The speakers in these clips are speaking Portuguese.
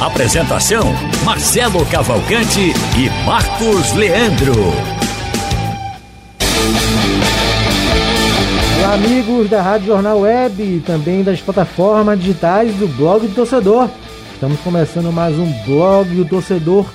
Apresentação: Marcelo Cavalcante e Marcos Leandro. Olá, amigos da Rádio Jornal Web e também das plataformas digitais do Blog do Torcedor. Estamos começando mais um Blog do Torcedor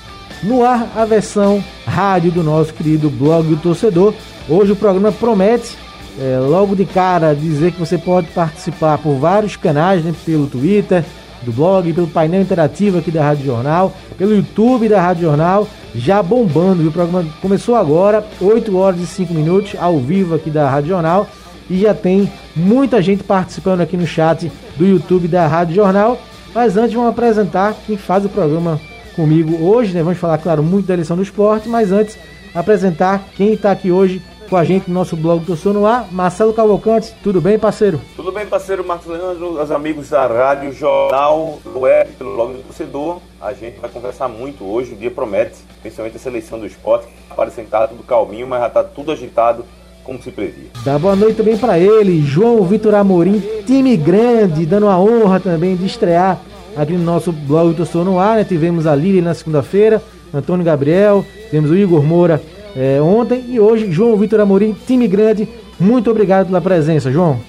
no ar, a versão rádio do nosso querido Blog do Torcedor. Hoje o programa promete, é, logo de cara, dizer que você pode participar por vários canais, né, pelo Twitter, do blog, pelo painel interativo aqui da Rádio Jornal, pelo YouTube da Rádio Jornal, já bombando. Viu? O programa começou agora, 8 horas e 5 minutos, ao vivo aqui da Rádio Jornal, e já tem muita gente participando aqui no chat do YouTube da Rádio Jornal. Mas antes vamos apresentar quem faz o programa comigo hoje, né? Vamos falar, claro, muito da eleição do esporte, mas antes apresentar quem está aqui hoje com a gente no nosso blog do Sono Ar. Marcelo Cavalcante, tudo bem, parceiro? Tudo bem, parceiro Marcos Leandro, os amigos da Rádio Jornal, Web, pelo blog do torcedor. A gente vai conversar muito hoje, o dia promete, principalmente essa eleição do esporte, que parece que tá tudo calminho, mas já tá tudo agitado, como se previa. Dá boa noite também para ele, João Vitor Amorim, time grande, dando a honra também de estrear aqui no nosso blog do Sono Ar, né? Tivemos a Lili na segunda-feira, Antônio Gabriel, temos o Igor Moura é, ontem e hoje João Vitor Amorim, time grande. Muito obrigado pela presença, João.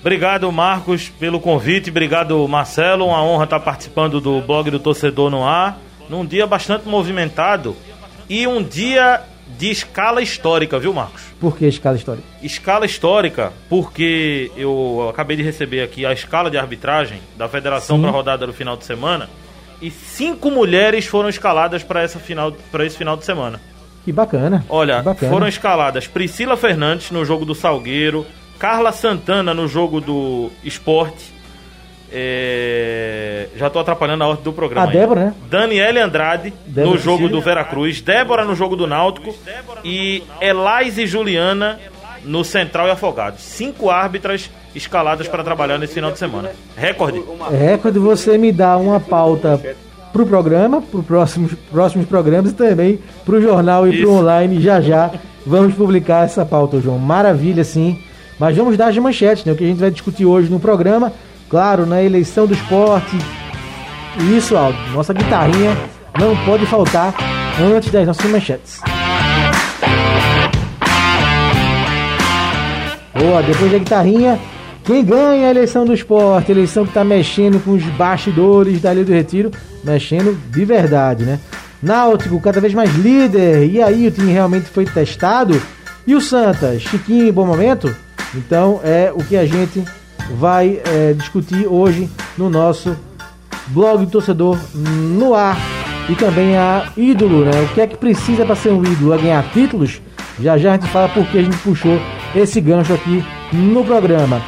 Obrigado, Marcos, pelo convite. Obrigado, Marcelo. Uma honra estar participando do blog do Torcedor no Ar. Num dia bastante movimentado e um dia de escala histórica, viu, Marcos? Por que escala histórica? Escala histórica, porque eu acabei de receber aqui a escala de arbitragem da Federação para a rodada do final de semana e cinco mulheres foram escaladas para essa final para esse final de semana. Que bacana. Olha, que bacana. foram escaladas Priscila Fernandes no jogo do Salgueiro, Carla Santana no jogo do Esporte. É... Já tô atrapalhando a ordem do programa. A Débora, né? Daniele Andrade Débora no jogo do Veracruz, Débora no jogo do Náutico e Elais e Juliana no Central e Afogados. Cinco árbitras escaladas para trabalhar nesse final de semana. Recorde. É quando você me dá uma pauta pro programa, pro próximos, próximos programas e também pro jornal e Isso. pro online. Já já vamos publicar essa pauta, João. Maravilha, sim. Mas vamos dar as manchetes, né? O que a gente vai discutir hoje no programa. Claro, na eleição do esporte. Isso, Aldo. Nossa guitarrinha não pode faltar antes das nossas manchetes. Boa, depois da guitarrinha, quem ganha a eleição do esporte? Eleição que tá mexendo com os bastidores da Ilha do Retiro, mexendo de verdade, né? Náutico cada vez mais líder, e aí o time realmente foi testado? E o Santa, Chiquinho em bom momento? Então é o que a gente vai é, discutir hoje no nosso blog do torcedor no ar e também a ídolo, né? O que é que precisa para ser um ídolo? É ganhar títulos? Já já a gente fala porque a gente puxou esse gancho aqui no programa.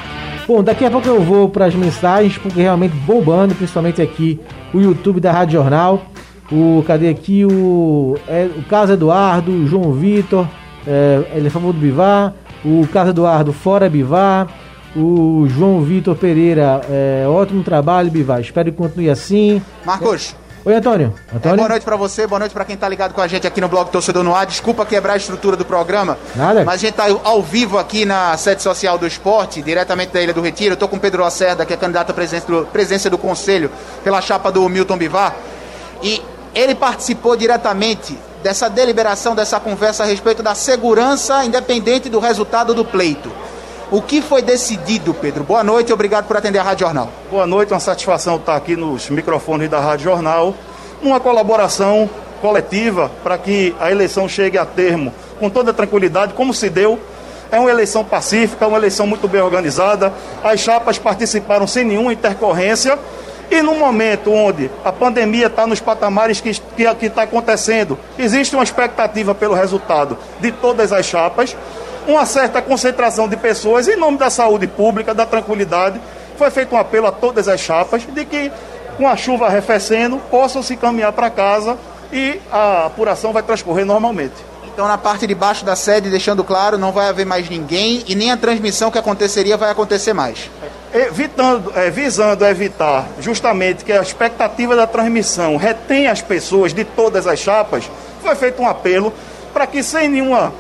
Bom, daqui a pouco eu vou para as mensagens, porque realmente bombando, principalmente aqui o YouTube da Rádio Jornal. O cadê aqui o é, o Eduardo, o João Vitor, é, ele é favor do Bivar, o Carlos Eduardo fora Bivar, o João Vitor Pereira, é, ótimo trabalho, Bivar. Espero que continue assim. Marcos, Oi, Antônio. é, Antônio? boa noite pra você, boa noite pra quem tá ligado com a gente aqui no blog Torcedor no Ar. Desculpa quebrar a estrutura do programa, Nada. mas a gente tá ao vivo aqui na sede social do esporte, diretamente da Ilha do Retiro. Eu tô com o Pedro Lacerda, que é candidato à presidência do, presidência do Conselho pela chapa do Milton Bivar. E ele participou diretamente dessa deliberação, dessa conversa a respeito da segurança independente do resultado do pleito. O que foi decidido, Pedro? Boa noite e obrigado por atender a Rádio Jornal. Boa noite, uma satisfação estar aqui nos microfones da Rádio Jornal, numa colaboração coletiva para que a eleição chegue a termo com toda tranquilidade, como se deu. É uma eleição pacífica, uma eleição muito bem organizada. As chapas participaram sem nenhuma intercorrência. E no momento onde a pandemia está nos patamares que, está acontecendo, existe uma expectativa pelo resultado de todas as chapas, uma certa concentração de pessoas em nome da saúde pública, da tranquilidade. Foi feito um apelo a todas as chapas de que, com a chuva arrefecendo, possam se caminhar para casa e a apuração vai transcorrer normalmente. Então, na parte de baixo da sede, deixando claro, não vai haver mais ninguém e nem a transmissão que aconteceria vai acontecer mais. Evitando, é, visando evitar justamente que a expectativa da transmissão retenha as pessoas de todas as chapas, foi feito um apelo para que, sem nenhuma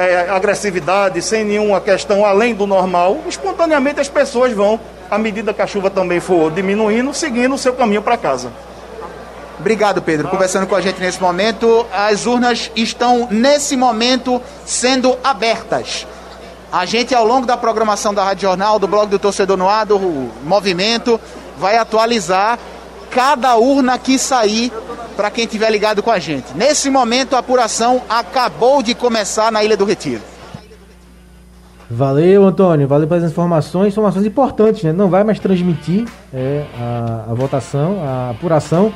é, agressividade, sem nenhuma questão além do normal, espontaneamente as pessoas vão, à medida que a chuva também for diminuindo, seguindo o seu caminho para casa. Obrigado, Pedro. Conversando com a gente nesse momento, as urnas estão nesse momento sendo abertas. A gente, ao longo da programação da Rádio Jornal, do blog do Torcedor no Ar, do movimento, vai atualizar cada urna que sair para quem estiver ligado com a gente. Nesse momento, a apuração acabou de começar na Ilha do Retiro. Valeu, Antônio. Valeu pelas informações, informações importantes, né? Não vai mais transmitir é, a, a votação, a apuração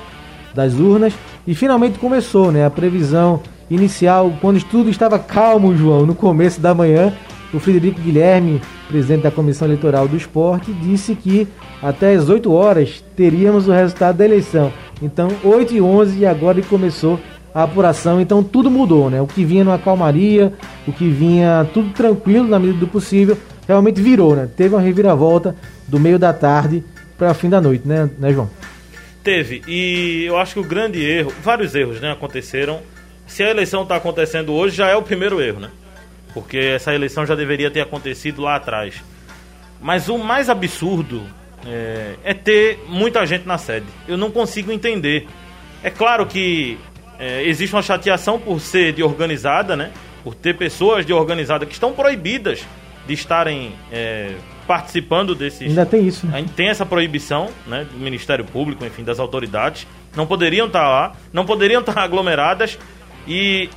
das urnas e finalmente começou, né? A previsão inicial, quando tudo estava calmo, João, no começo da manhã, o Frederico Guilherme, presidente da Comissão Eleitoral do Esporte, disse que até as 8 horas teríamos o resultado da eleição. Então, 8 e 11 e agora começou a apuração, então tudo mudou, né? O que vinha numa calmaria, o que vinha tudo tranquilo na medida do possível, realmente virou, né? Teve uma reviravolta do meio da tarde para o fim da noite, né, né João? Teve. E eu acho que o grande erro, vários erros, né, aconteceram. Se a eleição está acontecendo hoje, já é o primeiro erro, né? Porque essa eleição já deveria ter acontecido lá atrás. Mas o mais absurdo é, é ter muita gente na sede. Eu não consigo entender. É claro que é, existe uma chateação por ser de organizada, né? Por ter pessoas de organizada que estão proibidas de estarem é, participando desses. Ainda tem isso. Né? Tem essa proibição, né, do Ministério Público, enfim, das autoridades. Não poderiam estar lá, não poderiam estar aglomeradas e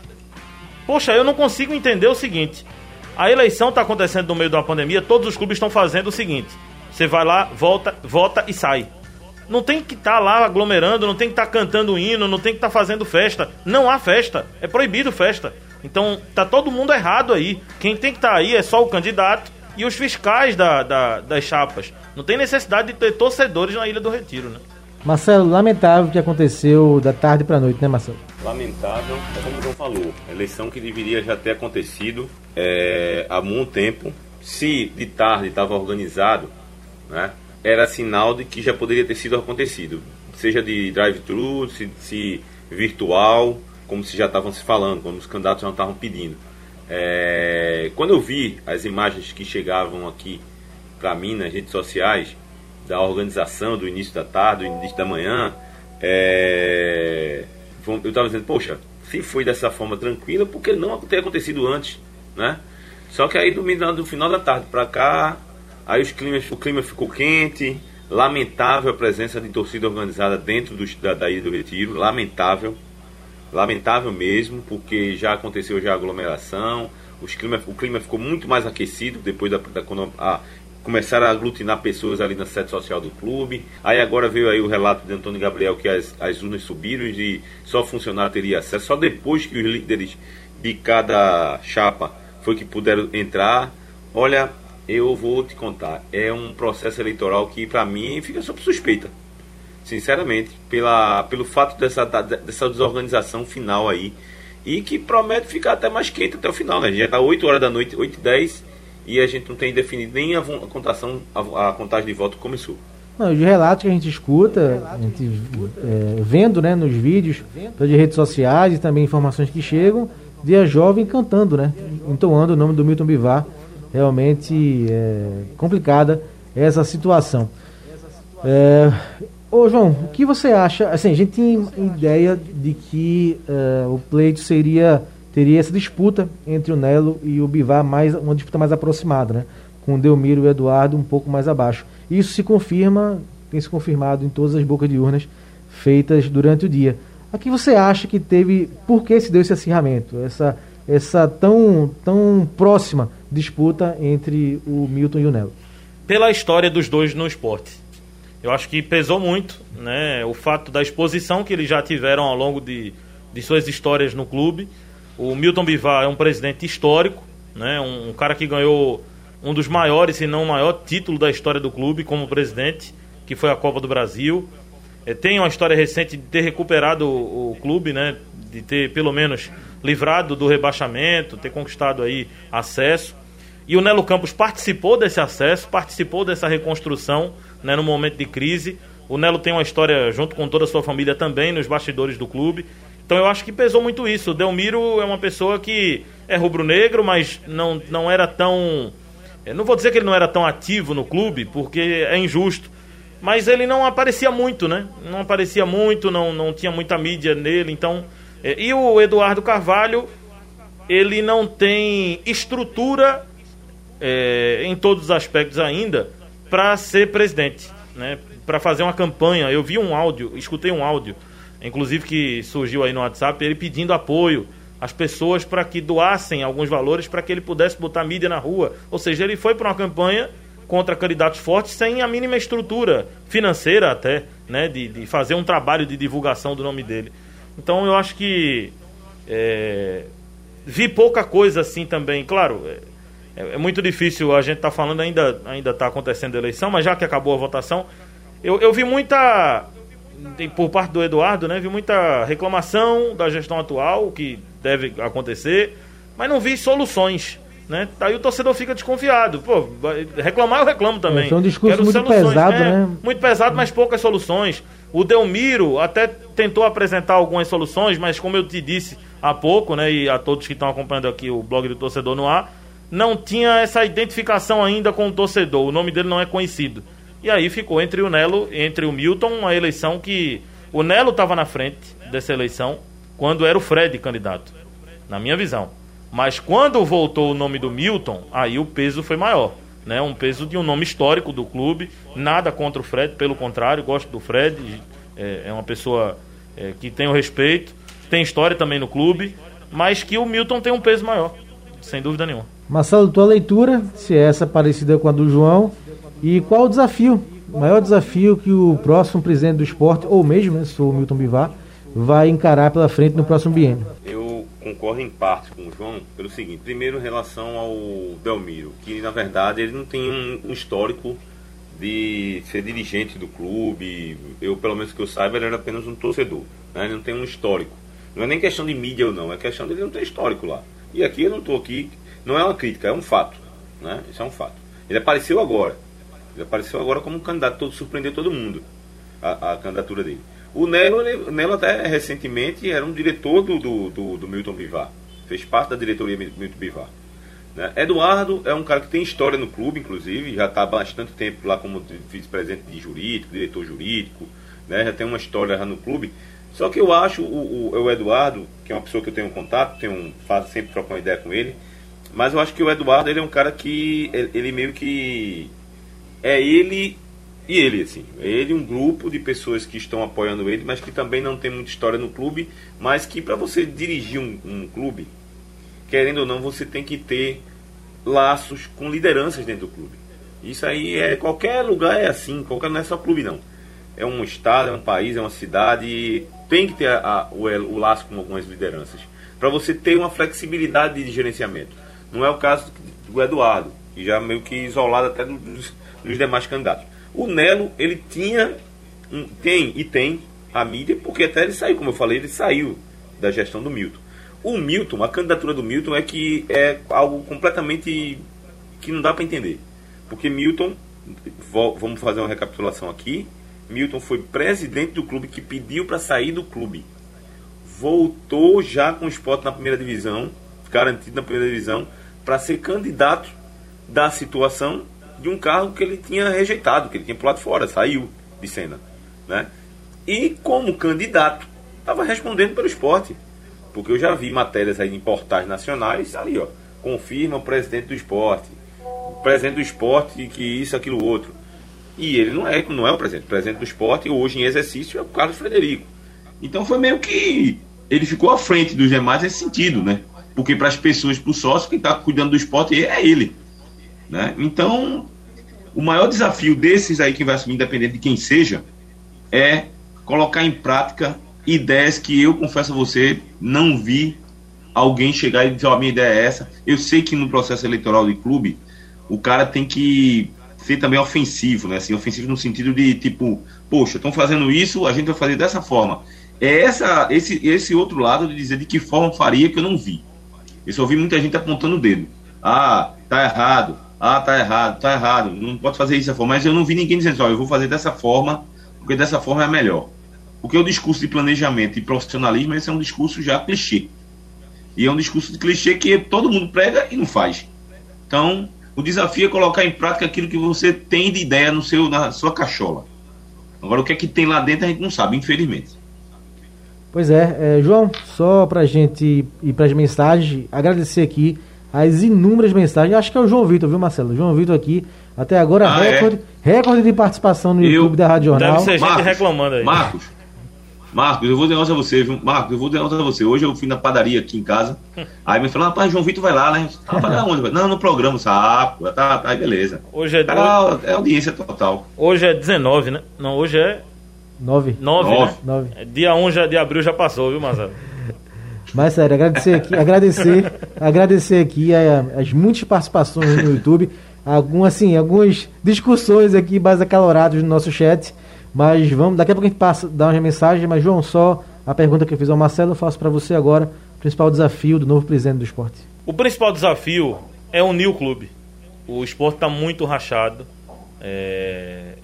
poxa, eu não consigo entender o seguinte. A eleição está acontecendo no meio da pandemia, todos os clubes estão fazendo o seguinte: você vai lá, volta, vota e sai. Não tem que estar tá lá aglomerando, não tem que estar tá cantando hino, não tem que estar tá fazendo festa. Não há festa, é proibido festa. Então tá todo mundo errado aí. Quem tem que estar tá aí é só o candidato e os fiscais da, da, das chapas. Não tem necessidade de ter torcedores na Ilha do Retiro, né? Marcelo, lamentável o que aconteceu da tarde para a noite, né, Marcelo? Lamentável, é como o João falou, eleição que deveria já ter acontecido é, há muito tempo. Se de tarde estava organizado, né, era sinal de que já poderia ter sido acontecido, seja de drive-thru, se, se virtual, como se já estavam se falando, como os candidatos já estavam pedindo. É, quando eu vi as imagens que chegavam aqui para mim nas redes sociais da organização do início da tarde, do início da manhã, é, eu estava dizendo, poxa, se foi dessa forma tranquila, por que não ter acontecido antes, né? Só que aí do, do final da tarde para cá, aí os climas, o clima ficou quente, lamentável a presença de torcida organizada dentro do, da, da Ilha do Retiro, lamentável lamentável mesmo, porque já aconteceu já aglomeração, os clima, o clima ficou muito mais aquecido depois da, da quando a, começaram a aglutinar pessoas ali na sede social do clube. Aí agora veio aí o relato de Antônio Gabriel que as, as urnas subiram e só funcionário teria acesso. Só depois que os líderes de cada chapa foi que puderam entrar. Olha, eu vou te contar, é um processo eleitoral que para mim fica sob suspeita sinceramente, pela, pelo fato dessa, dessa desorganização final aí. E que promete ficar até mais quente até o final, né? Já está 8 horas da noite, 8 e 10, e a gente não tem definido nem a, a contação, a, a, contagem de voto começou. Não, os relatos que a gente escuta, a gente é, vendo né, nos vídeos de redes sociais e também informações que chegam, de a jovem cantando, né? Entoando o nome do Milton Bivar. Realmente é complicada essa situação. É, Ô João, o que você acha? Assim, a gente tem ideia de que uh, o pleito seria teria essa disputa entre o Nelo e o Bivar, mais uma disputa mais aproximada, né? Com o Delmiro e o Eduardo um pouco mais abaixo. Isso se confirma, tem se confirmado em todas as bocas de urnas feitas durante o dia. A que você acha que teve, por que se deu esse acirramento, essa essa tão tão próxima disputa entre o Milton e o Nelo? Pela história dos dois no esporte eu acho que pesou muito, né? O fato da exposição que eles já tiveram ao longo de, de suas histórias no clube. O Milton Bivar é um presidente histórico, né? Um, um, cara que ganhou um dos maiores, se não o maior título da história do clube como presidente, que foi a Copa do Brasil. é, tem uma história recente de ter recuperado o, o, clube, né? De ter pelo menos livrado do rebaixamento, ter conquistado aí acesso. E o Nelo Campos participou desse acesso, participou dessa reconstrução, né? No momento de crise. O Nelo tem uma história junto com toda a sua família também nos bastidores do clube. Então eu acho que pesou muito isso. O Delmiro é uma pessoa que é rubro-negro, mas não, não era tão. não vou dizer que ele não era tão ativo no clube, porque é injusto mas ele não aparecia muito, né? Não aparecia muito, não, não tinha muita mídia nele, então... É, e o Eduardo Carvalho, ele não tem estrutura é, em todos os aspectos ainda para ser presidente, né? Para fazer uma campanha. Eu vi um áudio, escutei um áudio, inclusive que surgiu aí no WhatsApp, ele pedindo apoio às pessoas para que doassem alguns valores para que ele pudesse botar mídia na rua. Ou seja, ele foi para uma campanha contra candidatos fortes sem a mínima estrutura financeira até, né, de, de fazer um trabalho de divulgação do nome dele. Então eu acho que é, vi pouca coisa assim também. Claro, é, é muito difícil a gente estar tá falando, ainda ainda está acontecendo a eleição, mas já que acabou a votação, eu, eu vi muita por parte do Eduardo, né, vi muita reclamação da gestão atual, que deve acontecer, mas não vi soluções. Né? Aí o torcedor fica desconfiado. Pô, reclamar eu reclamo também. É, um discurso Quero muito soluções. pesado, é, né? Muito pesado, mas poucas soluções. O Delmiro até tentou apresentar algumas soluções, mas como eu te disse há pouco, né, e a todos que estão acompanhando aqui o blog do Torcedor no ar, não tinha essa identificação ainda com o torcedor. O nome dele não é conhecido. E aí ficou entre o Nelo, entre o Milton, uma eleição que o Nelo estava na frente dessa eleição quando era o Fred candidato, na minha visão. Mas quando voltou o nome do Milton, aí o peso foi maior. Né? Um peso de um nome histórico do clube. Nada contra o Fred, pelo contrário, gosto do Fred. É, é uma pessoa é, que tem o respeito, tem história também no clube, mas que o Milton tem um peso maior, sem dúvida nenhuma. Marcelo, tua leitura, se é essa parecida com a do João, e qual o desafio, o maior desafio que o próximo presidente do esporte, ou mesmo, né, o Milton Bivar, vai encarar pela frente no próximo biênio? Eu concordo em parte com o João pelo seguinte: primeiro, em relação ao Delmiro, que na verdade ele não tem um, histórico de ser dirigente do clube. Eu, pelo menos que eu saiba, ele era apenas um torcedor. Né? Ele não tem um histórico. Não é nem questão de mídia ou não, é questão dele não ter histórico lá. E aqui eu não estou aqui, não é uma crítica, é um fato. Né? Isso é um fato. Ele apareceu agora. Ele apareceu agora como um candidato, todo, surpreendeu todo mundo a, a candidatura dele. O Nelo, ele, Nelo até recentemente era um diretor do, do, do, do Milton Bivar. Fez parte da diretoria Milton Bivar. Né? Eduardo é um cara que tem história no clube, inclusive, já está há bastante tempo lá como vice-presidente de jurídico, diretor jurídico, né? já tem uma história lá no clube. Só que eu acho o, o, o Eduardo, que é uma pessoa que eu tenho contato, tenho faço sempre trocar uma ideia com ele, mas eu acho que o Eduardo ele é um cara que ele, ele meio que é ele e ele, assim, ele um grupo de pessoas que estão apoiando ele, mas que também não tem muita história no clube, mas que para você dirigir um, um, clube, querendo ou não, você tem que ter laços com lideranças dentro do clube. Isso aí é qualquer lugar é assim, qualquer não é só clube não. É um estado, é um país, é uma cidade, tem que ter a, a, o, o laço com algumas lideranças para você ter uma flexibilidade de gerenciamento. Não é o caso do Eduardo, que já meio que isolado até dos, dos demais candidatos. O Nelo, ele tinha, tem e tem a mídia, porque até ele saiu, como eu falei, ele saiu da gestão do Milton. O Milton, a candidatura do Milton é que é algo completamente que não dá para entender. Porque Milton, vamos fazer uma recapitulação aqui, Milton foi presidente do clube que pediu para sair do clube. Voltou já com o esporte na primeira divisão, garantido na primeira divisão, para ser candidato da situação de um cargo que ele tinha rejeitado, que ele tinha pulado fora, saiu de cena. Né? E como candidato, estava respondendo pelo esporte. Porque eu já vi matérias aí em portais nacionais, ali, ó, confirma o presidente do esporte, o presidente do esporte que isso, aquilo, outro. E ele não é, não é o presidente. O presidente do esporte, hoje em exercício, é o Carlos Frederico. Então foi meio que. Ele ficou à frente dos demais nesse sentido, né? Porque para as pessoas, para o sócio, quem está cuidando do esporte é ele. Né? Então, o maior desafio desses aí que vai assumir, independente de quem seja, é colocar em prática ideias que eu confesso a você não vi alguém chegar e dizer, oh, a minha ideia é essa. Eu sei que no processo eleitoral de clube, o cara tem que ser também ofensivo, né? Assim, ofensivo no sentido de tipo, poxa, estão fazendo isso, a gente vai fazer dessa forma. É essa, esse, esse outro lado de dizer de que forma faria que eu não vi. Eu só ouvi muita gente apontando o dedo. Ah, tá errado. Ah, tá errado, tá errado. Não pode fazer isso forma. Mas eu não vi ninguém dizendo, ó, eu vou fazer dessa forma, porque dessa forma é melhor. Porque o discurso de planejamento e profissionalismo, esse é um discurso já clichê. E é um discurso de clichê que todo mundo prega e não faz. Então, o desafio é colocar em prática aquilo que você tem de ideia no seu, na sua cachola. Agora, o que é que tem lá dentro a gente não sabe, infelizmente. Pois é, é João, só para a gente ir para as mensagens, agradecer aqui as inúmeras mensagens. Acho que é o João Vitor, viu, Marcelo? João Vitor aqui, até agora, ah, recorde, é? recorde de participação no Eu, YouTube da Rádio Jornal. Deve ser gente Marcos, reclamando aí. Marcos, Marcos, eu vou dizer a você, viu? Marcos, eu vou dizer a você. Hoje eu fui na padaria aqui em casa. Aí me falaram, rapaz, João Vitor vai lá, né? Ah, vai onde? Não, no programa, sapo. Tá, tá, beleza. Hoje é. Cara, é audiência total. Hoje é 19, né? Não, hoje é. 9. 9, 9. Né? 9. É, dia 1 já, de abril já passou, viu, Marcelo? Mas sério, agradecer aqui, agradecer, agradecer aqui as muitas participações no YouTube, algumas, assim, algumas discussões aqui mais acaloradas no nosso chat. Mas vamos, daqui a pouco a gente passa, dá uma mensagem, mas João, só a pergunta que eu fiz ao Marcelo, eu faço para você agora, o principal desafio do novo presidente do esporte. O principal desafio é unir o clube. O esporte está muito rachado. É...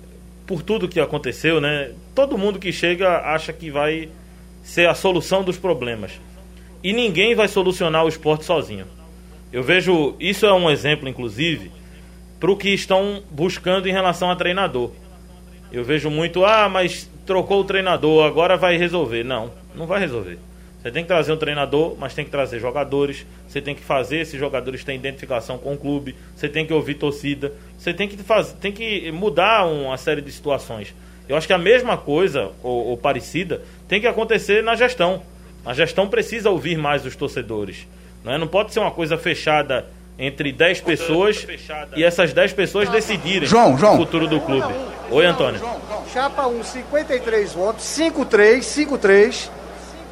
Por tudo que aconteceu, né? Todo mundo que chega acha que vai ser a solução dos problemas. E ninguém vai solucionar o esporte sozinho. Eu vejo, isso é um exemplo, inclusive, para o que estão buscando em relação a treinador. Eu vejo muito, ah, mas trocou o treinador, agora vai resolver. Não, não vai resolver. Você tem que trazer um treinador, mas tem que trazer jogadores. Você tem que fazer esses jogadores terem identificação com o clube. Você tem que ouvir torcida. Você tem que fazer, tem que mudar uma série de situações. Eu acho que a mesma coisa ou, ou parecida tem que acontecer na gestão. A gestão precisa ouvir mais os torcedores. Não, é? não pode ser uma coisa fechada entre 10 pessoas e essas 10 pessoas decidirem João, João. o futuro do clube. Oi, Antônio. Chapa 1, 53 votos, 53, 53.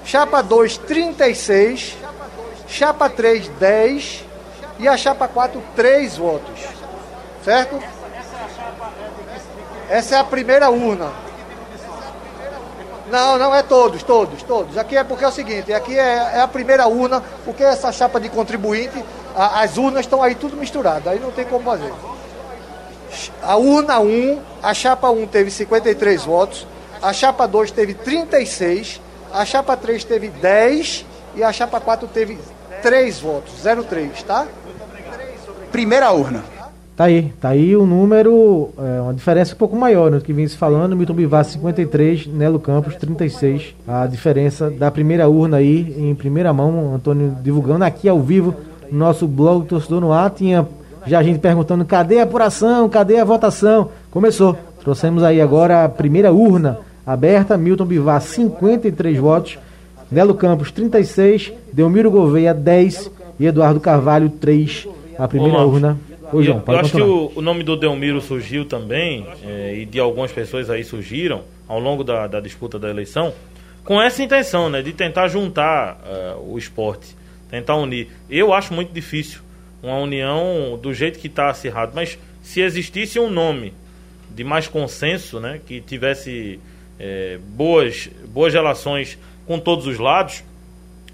Chapa 2, 36. Chapa 3, 10. E a chapa 4, 3 votos. Certo? Essa é a primeira urna. Não, não é todos, todos, todos. Aqui é porque é o seguinte, aqui é, é a primeira urna, porque essa chapa de contribuinte a, as urnas estão aí tudo misturado, aí não tem como fazer. A urna 1, a chapa 1 teve 53 votos, a chapa 2 teve 36, a chapa 3 teve 10 e a chapa 4 teve 3 votos, 03, tá? Primeira urna. Tá aí, tá aí o número, é, uma diferença um pouco maior, né, que vem se falando, Milton Bivar 53, Nelo Campos 36. A diferença da primeira urna aí, em primeira mão, Antônio divulgando aqui ao vivo nosso blog Torcedor no Ar. Tinha já a gente perguntando cadê a apuração, cadê a votação. Começou. Trouxemos aí agora a primeira urna aberta. Milton Bivar, 53 votos. Nelo Campos, 36. Delmiro Gouveia, 10. E Eduardo Carvalho, 3. A primeira Ô, urna. Ô, João, eu, eu acho que o, o, nome do Delmiro surgiu também, é, e de algumas pessoas aí surgiram ao longo da, da disputa da eleição, com essa intenção, né, de tentar juntar uh, o esporte tentar unir. Eu acho muito difícil uma união do jeito que está acirrado, mas se existisse um nome de mais consenso, né, que tivesse é, boas, boas relações com todos os lados,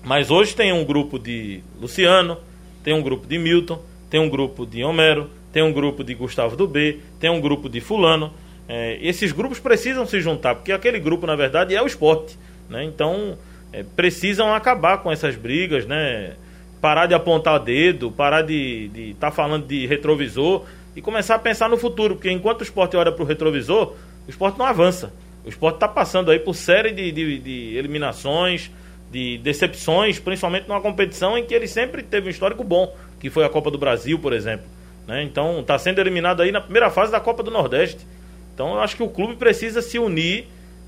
mas hoje tem um grupo de Luciano, tem um grupo de Milton, tem um grupo de Homero, tem um grupo de Gustavo do B, tem um grupo de Fulano. É, esses grupos precisam se juntar, porque aquele grupo, na verdade, é o esporte. Né? Então, é, precisam acabar com essas brigas, né? Parar de apontar dedo, parar de estar tá falando de retrovisor e começar a pensar no futuro, porque enquanto o esporte olha para o retrovisor, o esporte não avança. O esporte está passando aí por série de, de, de, eliminações, de decepções, principalmente numa competição em que ele sempre teve um histórico bom, que foi a Copa do Brasil, por exemplo. Né? Então está sendo eliminado aí na primeira fase da Copa do Nordeste. Então eu acho que o clube precisa se unir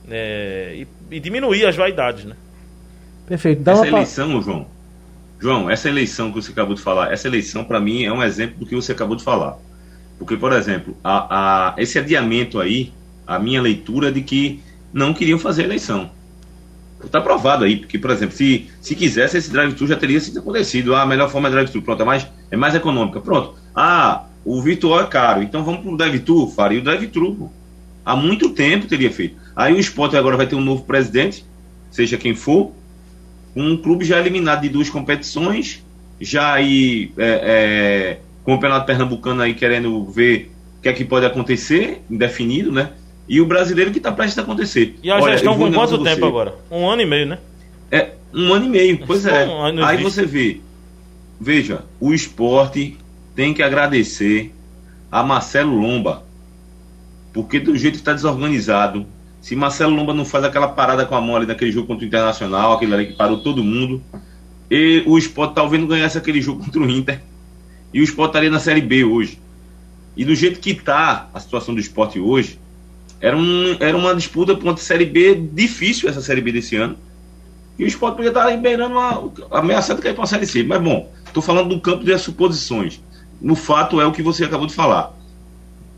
é, e, e diminuir as vaidades, né? Perfeito. Dá essa eleição, João, João, essa eleição que você acabou de falar, essa eleição para mim é um exemplo do que você acabou de falar. Porque, por exemplo, a, a, esse adiamento aí, a minha leitura é de que não queriam fazer a eleição. Está provado aí, porque, por exemplo, se, se quisesse, esse drive-thru já teria sido acontecido. Ah, a melhor forma é drive-thru, pronto, é mais, é mais econômica. Pronto. Ah, o virtual é caro, então vamos para o drive-thru, faria o drive-thru. Há muito tempo teria feito. Aí o esporte agora vai ter um novo presidente, seja quem for, um clube já eliminado de duas competições, já aí é, é, com o Campeonato Pernambucano aí querendo ver o que é que pode acontecer, indefinido, né? E o brasileiro que está prestes a acontecer. E a Olha, gestão com quanto tempo você. agora? Um ano e meio, né? É, um ano e meio, pois é. um Aí existe. você vê, veja, o esporte tem que agradecer a Marcelo Lomba, porque do jeito que está desorganizado, se Marcelo Lomba não faz aquela parada com a mão ali naquele jogo contra o Internacional, aquele ali que parou todo mundo, e o esporte talvez não ganhasse aquele jogo contra o Inter, e o esporte estaria na Série B hoje. E do jeito que está a situação do esporte hoje, era, um, era uma disputa contra a Série B difícil, essa Série B desse ano. E o esporte podia estar beirando uma, ameaçado cair para a Série C. Mas bom, estou falando do campo das suposições. No fato é o que você acabou de falar.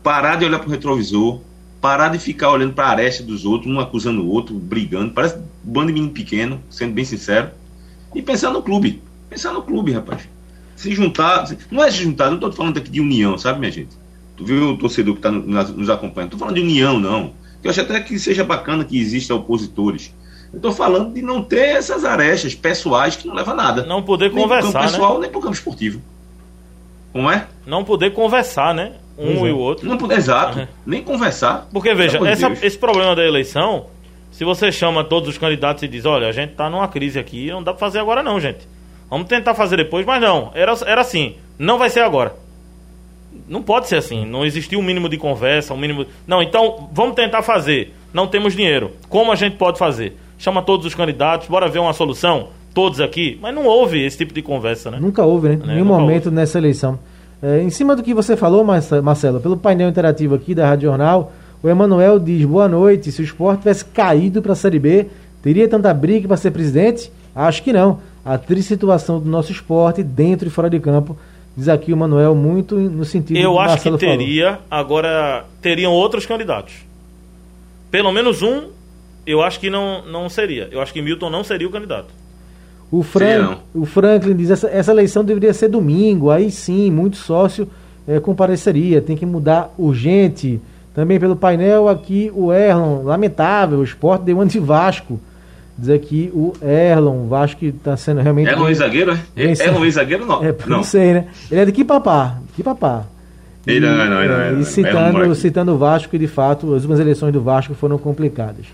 Parar de olhar para o retrovisor, parar de ficar olhando para a aresta dos outros, um acusando o outro, brigando. Parece um bando de menino pequeno, sendo bem sincero. E pensar no clube. Pensar no clube, rapaz. Se juntar. Não é se juntar, não estou falando aqui de união, sabe, minha gente? Tu viu o torcedor que está nos acompanhando? Estou falando de união, não. Eu acho até que seja bacana que existam opositores. Eu estou falando de não ter essas arestas pessoais que não levam a nada. Não poder nem pro conversar, campo né? pessoal, nem pro campo esportivo. Como é? Não poder conversar, né? Um é. e o outro. Não poder, exato. Uhum. Nem conversar. Porque, veja, de essa- esse problema da eleição, se você chama todos os candidatos e diz, olha, a gente tá numa crise aqui, não dá pra fazer agora não, gente. Vamos tentar fazer depois, mas não. Era, era assim, não vai ser agora. Não pode ser assim. Não existiu um mínimo de conversa, um mínimo. Não, então vamos tentar fazer. Não temos dinheiro. Como a gente pode fazer? Chama todos os candidatos, bora ver uma solução. Todos aqui. Mas não houve esse tipo de conversa, né? Nunca houve, né? Né, Nenhum nunca momento nessa eleição. É, em cima do que você falou, Marce- Marcelo, pelo painel interativo aqui da Rádio Jornal, o Emanuel diz: boa noite. Se o esporte tivesse caído para a Série B, teria tanta briga para ser presidente? Acho que não. A triste situação do nosso esporte, dentro e fora de campo, diz aqui o Manuel, muito no sentido Eu acho Marcelo que falou. teria, agora teriam outros candidatos. Pelo menos um, eu acho que não, não seria. Eu acho que Milton não seria o candidato. O, Fran- Seria não. o Franklin diz essa, essa eleição deveria ser domingo, aí sim, muito sócio eh, compareceria, tem que mudar urgente. Também pelo painel aqui o Erlon, lamentável, o esporte deu anti-Vasco. Diz aqui o Erlon, o Vasco que está sendo realmente. É um ex-zagueiro, é? Bem, É ex-zagueiro, não. É, não. sei, né? Ele é de que papá? Que papá? Ele não, não, não, não, não, e não, é citando, citando o Vasco, que de fato as últimas eleições do Vasco foram complicadas.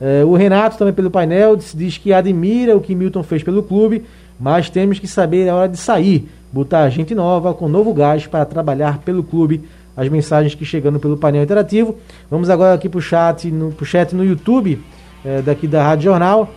Eh, o Renato, também pelo painel, diz, diz que admira o que Milton fez pelo clube, mas temos que saber a hora de sair, botar gente nova, com novo gás para trabalhar pelo clube. As mensagens que chegando pelo painel interativo. Vamos agora aqui para o chat no, pro chat no YouTube, eh, daqui da Rádio Jornal.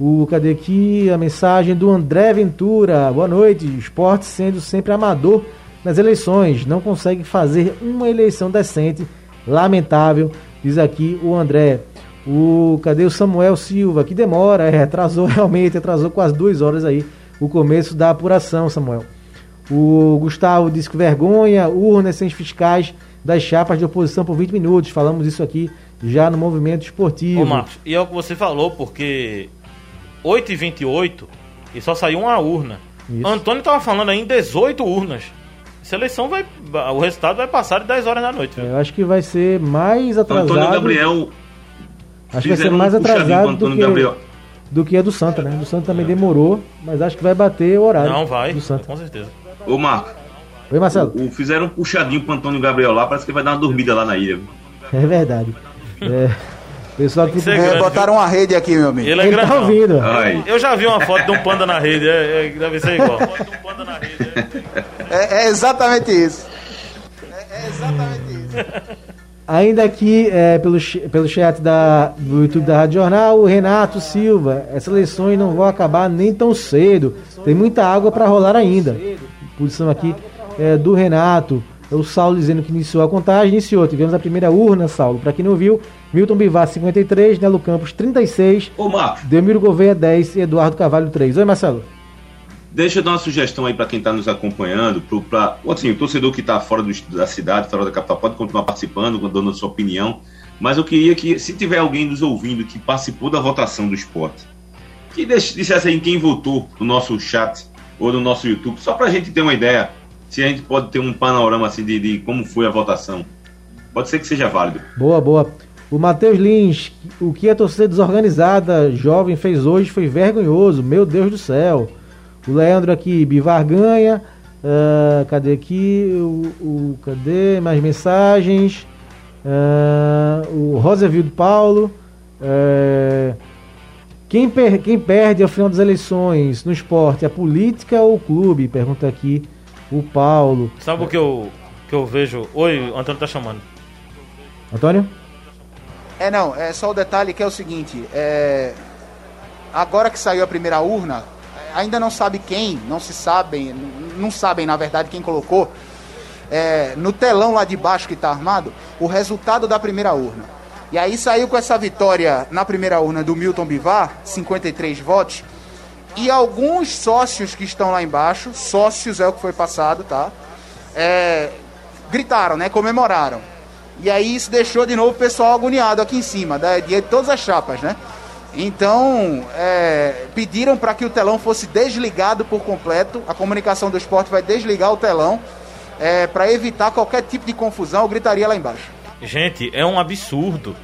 O, cadê aqui a mensagem do André Ventura? Boa noite. Esporte sendo sempre amador nas eleições. Não consegue fazer uma eleição decente. Lamentável, diz aqui o André. O, cadê o Samuel Silva? Que demora, é, atrasou realmente, atrasou quase duas horas aí o começo da apuração, Samuel. O Gustavo disse que vergonha, urnas sem fiscais das chapas de oposição por 20 minutos. Falamos isso aqui já no movimento esportivo. Ô, Marcos, e é o que você falou, porque 8 e 28 e só saiu uma urna. Isso. Antônio tava falando aí em 18 urnas. Essa eleição vai. O resultado vai passar de 10 horas da noite. viu? É, Eu acho que vai ser mais atrasado. Antônio Gabriel. acho que vai ser mais atrasado do Antônio que, Gabriel. do que a do Santa, né? Do Santa também demorou, mas acho que vai bater o horário. Não, vai. Do Santa. Com certeza. Ô, Marco, Oi, Marcelo. o, fizeram um puxadinho pro Antônio Gabriel lá, parece que vai dar uma dormida lá na ilha. É verdade. É, pessoal que É, grande, botaram uma rede aqui, meu amigo. Ele é ele tá ouvindo. Ai. Eu já vi uma foto de um panda na rede, é, é, deve ser igual. É, é exatamente isso. É, é exatamente isso. Ainda aqui é, pelo, pelo chat da, do YouTube da Rádio Jornal, o Renato Silva. Essas eleições não vão acabar nem tão cedo. Tem muita água para rolar ainda. Posição aqui é, do Renato. O Saulo dizendo que iniciou a contagem. Iniciou. Tivemos a primeira urna, Saulo. Para quem não viu, Milton Bivar 53, Nelo Campos 36, Ô, Marco, Demiro Gouveia 10 e Eduardo Cavalho 3. Oi, Marcelo. deixa eu dar uma sugestão aí para quem está nos acompanhando, pro, pra, assim, o torcedor que está fora do, da cidade, fora da capital, pode continuar participando, dando a sua opinião, mas eu queria que, se tiver alguém nos ouvindo que participou da votação do esporte, que dissesse aí quem votou no nosso chat ou no nosso YouTube, só para a gente ter uma ideia se a gente pode ter um panorama assim de, de como foi a votação. Pode ser que seja válido. Boa, boa. O Matheus Lins, o que a torcida desorganizada jovem fez hoje foi vergonhoso, meu Deus do céu. O Leandro aqui, Bivar ganha. Uh, cadê aqui? O, o, cadê? Mais mensagens. Uh, o Rosavildo Paulo. Uh, quem, per quem perde ao final das eleições no esporte, a política ou o clube? Pergunta aqui o Paulo. Sabe o que eu, que eu vejo? Oi, o Antônio tá chamando. Antônio? É, não, é só o detalhe que é o seguinte: é, agora que saiu a primeira urna, ainda não sabe quem, não se sabem, não sabem na verdade quem colocou. É, no telão lá de baixo que está armado, o resultado da primeira urna. E aí saiu com essa vitória na primeira urna do Milton Bivar, 53 votos, e alguns sócios que estão lá embaixo, sócios é o que foi passado, tá? É, gritaram, né? Comemoraram. E aí isso deixou de novo o pessoal agoniado aqui em cima, da, de todas as chapas, né? Então, é, pediram para que o telão fosse desligado por completo. A comunicação do esporte vai desligar o telão é, para evitar qualquer tipo de confusão ou gritaria lá embaixo. Gente, é um absurdo.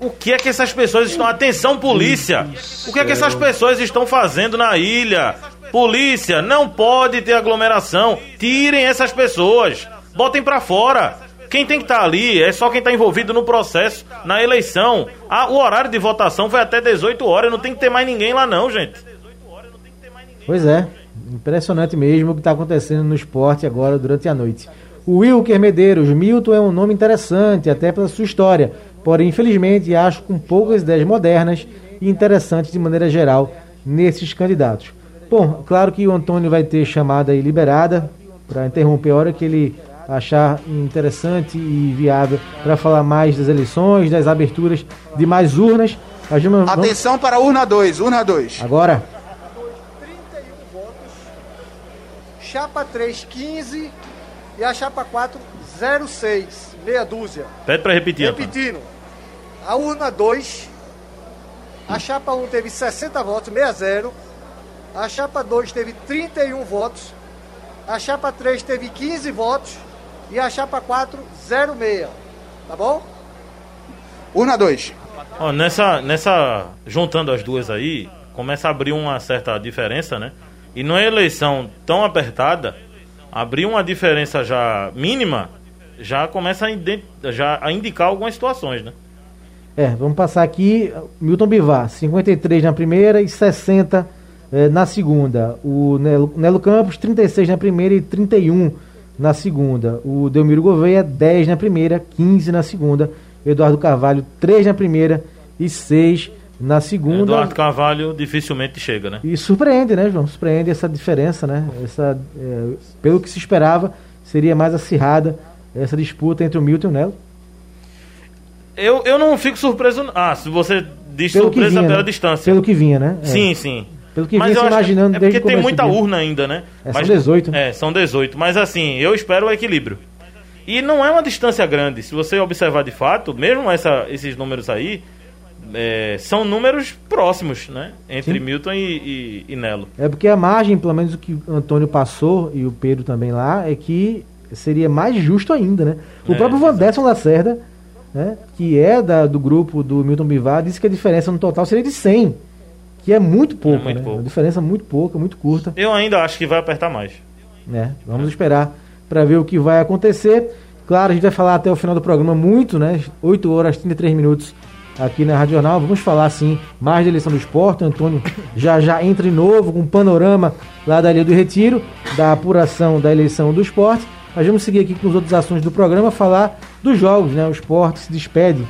O que é que essas pessoas estão. Atenção, polícia! O que é que essas pessoas estão fazendo na ilha? Polícia, não pode ter aglomeração. Tirem essas pessoas. Botem para fora. Quem tem que estar tá ali é só quem está envolvido no processo, na eleição. Ah, o horário de votação foi até 18 horas, não tem que ter mais ninguém lá não, gente. Pois é, impressionante mesmo o que está acontecendo no esporte agora durante a noite. O Wilker Medeiros, Milton é um nome interessante, até pela sua história, porém, infelizmente, acho com poucas ideias modernas e interessantes de maneira geral nesses candidatos. Bom, claro que o Antônio vai ter chamada aí liberada para interromper a hora que ele achar interessante e viável para falar mais das eleições, das aberturas de mais urnas. Vamos... Atenção para a urna 2, urna 2. Agora. 31 votos, chapa 3, 15 e a chapa 4, 06, meia dúzia. Pede para repetir. Repetindo. A urna 2, a chapa 1 teve 60 votos, 60. A chapa 2 teve 31 votos. A chapa 3 teve 15 votos e a chapa 4, 06. Tá bom? Urna 2. Ó, nessa, nessa. Juntando as duas aí, começa a abrir uma certa diferença, né? E numa eleição tão apertada, abrir uma diferença já mínima, já começa a, já a indicar algumas situações, né? É, vamos passar aqui. Milton Bivar, 53 na primeira e 60 eh, na segunda. O Nelo, Nelo Campos, 36 na primeira e 31 na segunda. O Delmiro Gouveia, 10 na primeira, 15 na segunda. Eduardo Carvalho, 3 na primeira e 6 na segunda. Eduardo Carvalho dificilmente chega, né? E surpreende, né, João? Surpreende essa diferença, né? Essa, é, pelo que se esperava, seria mais acirrada essa disputa entre o Milton e o Nelo. Eu, eu não fico surpreso. Ah, se você diz pelo surpresa vinha, pela né? distância. Pelo que vinha, né? É. Sim, sim. Pelo que Mas vinha se imaginando é desde porque tem muita urna ainda, né? É, Mas, são 18. Né? É, são 18. Mas assim, eu espero o equilíbrio. E não é uma distância grande. Se você observar de fato, mesmo essa, esses números aí, é, são números próximos, né? Entre Sim. Milton e, e, e, Nelo. É porque a margem, pelo menos o que o Antônio passou e o Pedro também lá, é que seria mais justo ainda, né? O é, próprio Vanderson Lacerda, né, que é da, do grupo do Milton Bivar, disse que a diferença no total seria de 100 que é muito pouco, é muito né? pouco. Uma diferença muito pouca, muito curta. Eu ainda acho que vai apertar mais. É, vamos é. esperar para ver o que vai acontecer. Claro, a gente vai falar até o final do programa muito, né? 8 horas e 33 minutos aqui na Rádio Jornal. Vamos falar sim mais da eleição do esporte. O Antônio já já entra de novo com um panorama lá da Ilha do Retiro, da apuração da eleição do esporte. Mas vamos seguir aqui com os outros assuntos do programa, falar dos jogos, né? O esporte se despede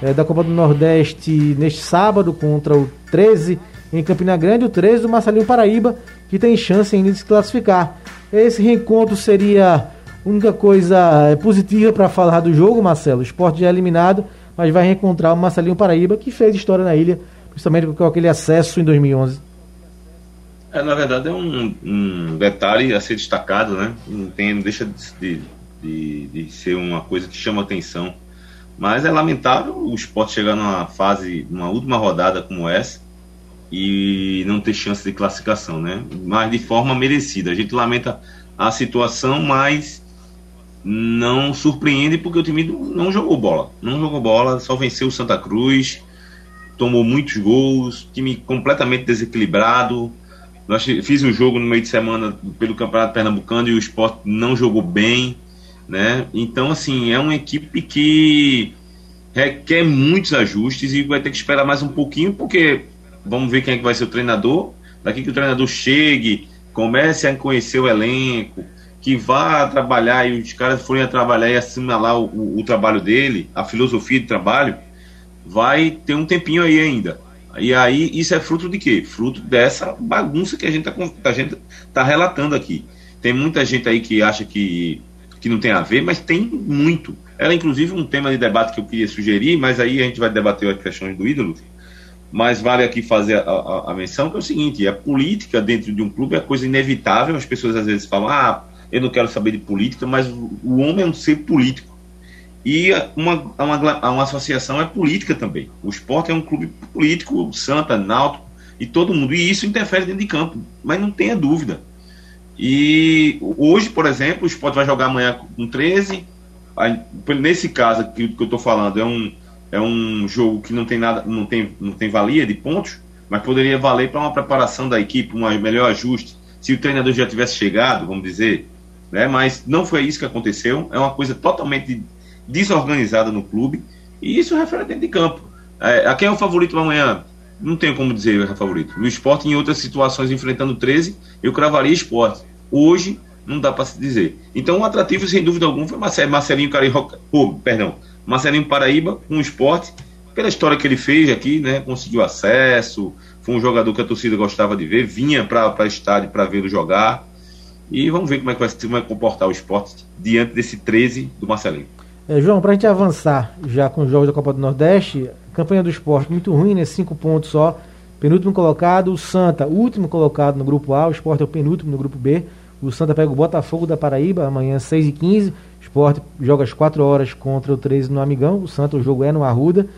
é, da Copa do Nordeste neste sábado contra o 13 em Campina Grande, o 13 do Marcelinho Paraíba, que tem chance ainda de se classificar. Esse reencontro seria a única coisa é, positiva para falar do jogo, Marcelo. O esporte já é eliminado, mas vai reencontrar o Marcelinho Paraíba, que fez história na ilha, principalmente com aquele acesso em 2011. É, na verdade é um, um detalhe a ser destacado, né? Não, tem, deixa de, de, de, ser uma coisa que chama atenção. Mas é lamentável o esporte chegar numa fase, numa última rodada como essa, e não ter chance de classificação, né? Mas de forma merecida. A gente lamenta a situação, mas não surpreende porque o time não jogou bola. Não jogou bola, só venceu o Santa Cruz, tomou muitos gols, time completamente desequilibrado. Nós fiz um jogo no meio de semana pelo Campeonato Pernambucano e o esporte não jogou bem, né? Então, assim, é uma equipe que requer muitos ajustes e vai ter que esperar mais um pouquinho, porque vamos ver quem é que vai ser o treinador. Daqui que o treinador chegue, comece a conhecer o elenco, que vá trabalhar e os caras forem a trabalhar e assinalar o, o, o trabalho dele, a filosofia de trabalho, vai ter um tempinho aí ainda. E aí isso é fruto de quê? Fruto dessa bagunça que a gente está tá relatando aqui. Tem muita gente aí que acha que, que não tem a ver, mas tem muito. Era inclusive um tema de debate que eu queria sugerir, mas aí a gente vai debater as questões do ídolo. Mas vale aqui fazer a, a, a menção que é o seguinte: a política dentro de um clube é coisa inevitável. As pessoas às vezes falam, ah, eu não quero saber de política, mas o homem é um ser político. E uma, uma, uma associação é política também. O esporte é um clube político, Santa, Náutico e todo mundo. E isso interfere dentro de campo, mas não tenha dúvida. E hoje, por exemplo, o esporte vai jogar amanhã com 13. Nesse caso que, que eu estou falando, é um, é um jogo que não tem nada, não tem, não tem valia de pontos, mas poderia valer para uma preparação da equipe, um melhor ajuste. Se o treinador já tivesse chegado, vamos dizer, né? Mas não foi isso que aconteceu. É uma coisa totalmente desorganizada no clube e isso reflete dentro de campo. É, a quem é o favorito amanhã? Não tenho como dizer o favorito. No esporte, em outras situações, enfrentando 13, eu cravaria esporte. Hoje, não dá para se dizer. Então, o atrativo, sem dúvida alguma, foi Marcelinho Carioca, oh, perdão, Marcelinho Paraíba com o esporte, pela história que ele fez aqui, né? Conseguiu acesso, foi um jogador que a torcida gostava de ver, vinha para estádio para vê-lo jogar. E vamos ver como é que vai se vai comportar o esporte diante desse 13 do Marcelinho. É, João, para a gente avançar já com os jogos da Copa do Nordeste, campanha do esporte muito ruim, né? Cinco pontos só. Penúltimo colocado, o Santa, último colocado no grupo A, o esporte é o penúltimo no grupo B. O Santa pega o Botafogo da Paraíba, amanhã 6h15. O esporte joga às 4 horas contra o 13 no Amigão. O Santa, o jogo é no Arruda.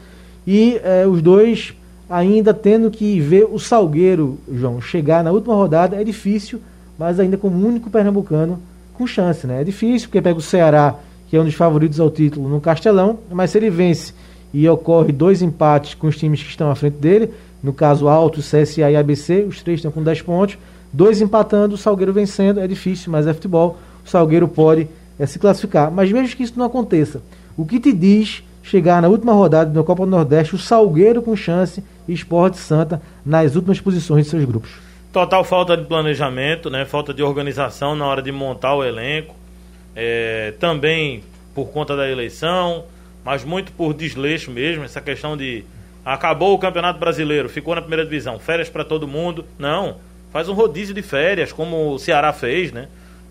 E é, os dois ainda tendo que ver o Salgueiro, João, chegar na última rodada é difícil, mas ainda como único pernambucano com chance, né? É difícil porque pega o Ceará que é um dos favoritos ao título no Castelão, mas se ele vence e ocorre dois empates com os times que estão à frente dele, no caso Alto, CSA e ABC, os três estão com 10 pontos, dois empatando, o Salgueiro vencendo, é difícil, mas é futebol, o Salgueiro pode é, se classificar. Mas mesmo que isso não aconteça, o que te diz chegar na última rodada da Copa do Nordeste, o Salgueiro com chance e Esporte Santa nas últimas posições de seus grupos? Total falta de planejamento, né? falta de organização na hora de montar o elenco é, também por conta da eleição, mas muito por desleixo mesmo, essa questão de acabou o Campeonato Brasileiro, ficou na primeira divisão, férias para todo mundo. Não, faz um rodízio de férias, como o Ceará fez, né?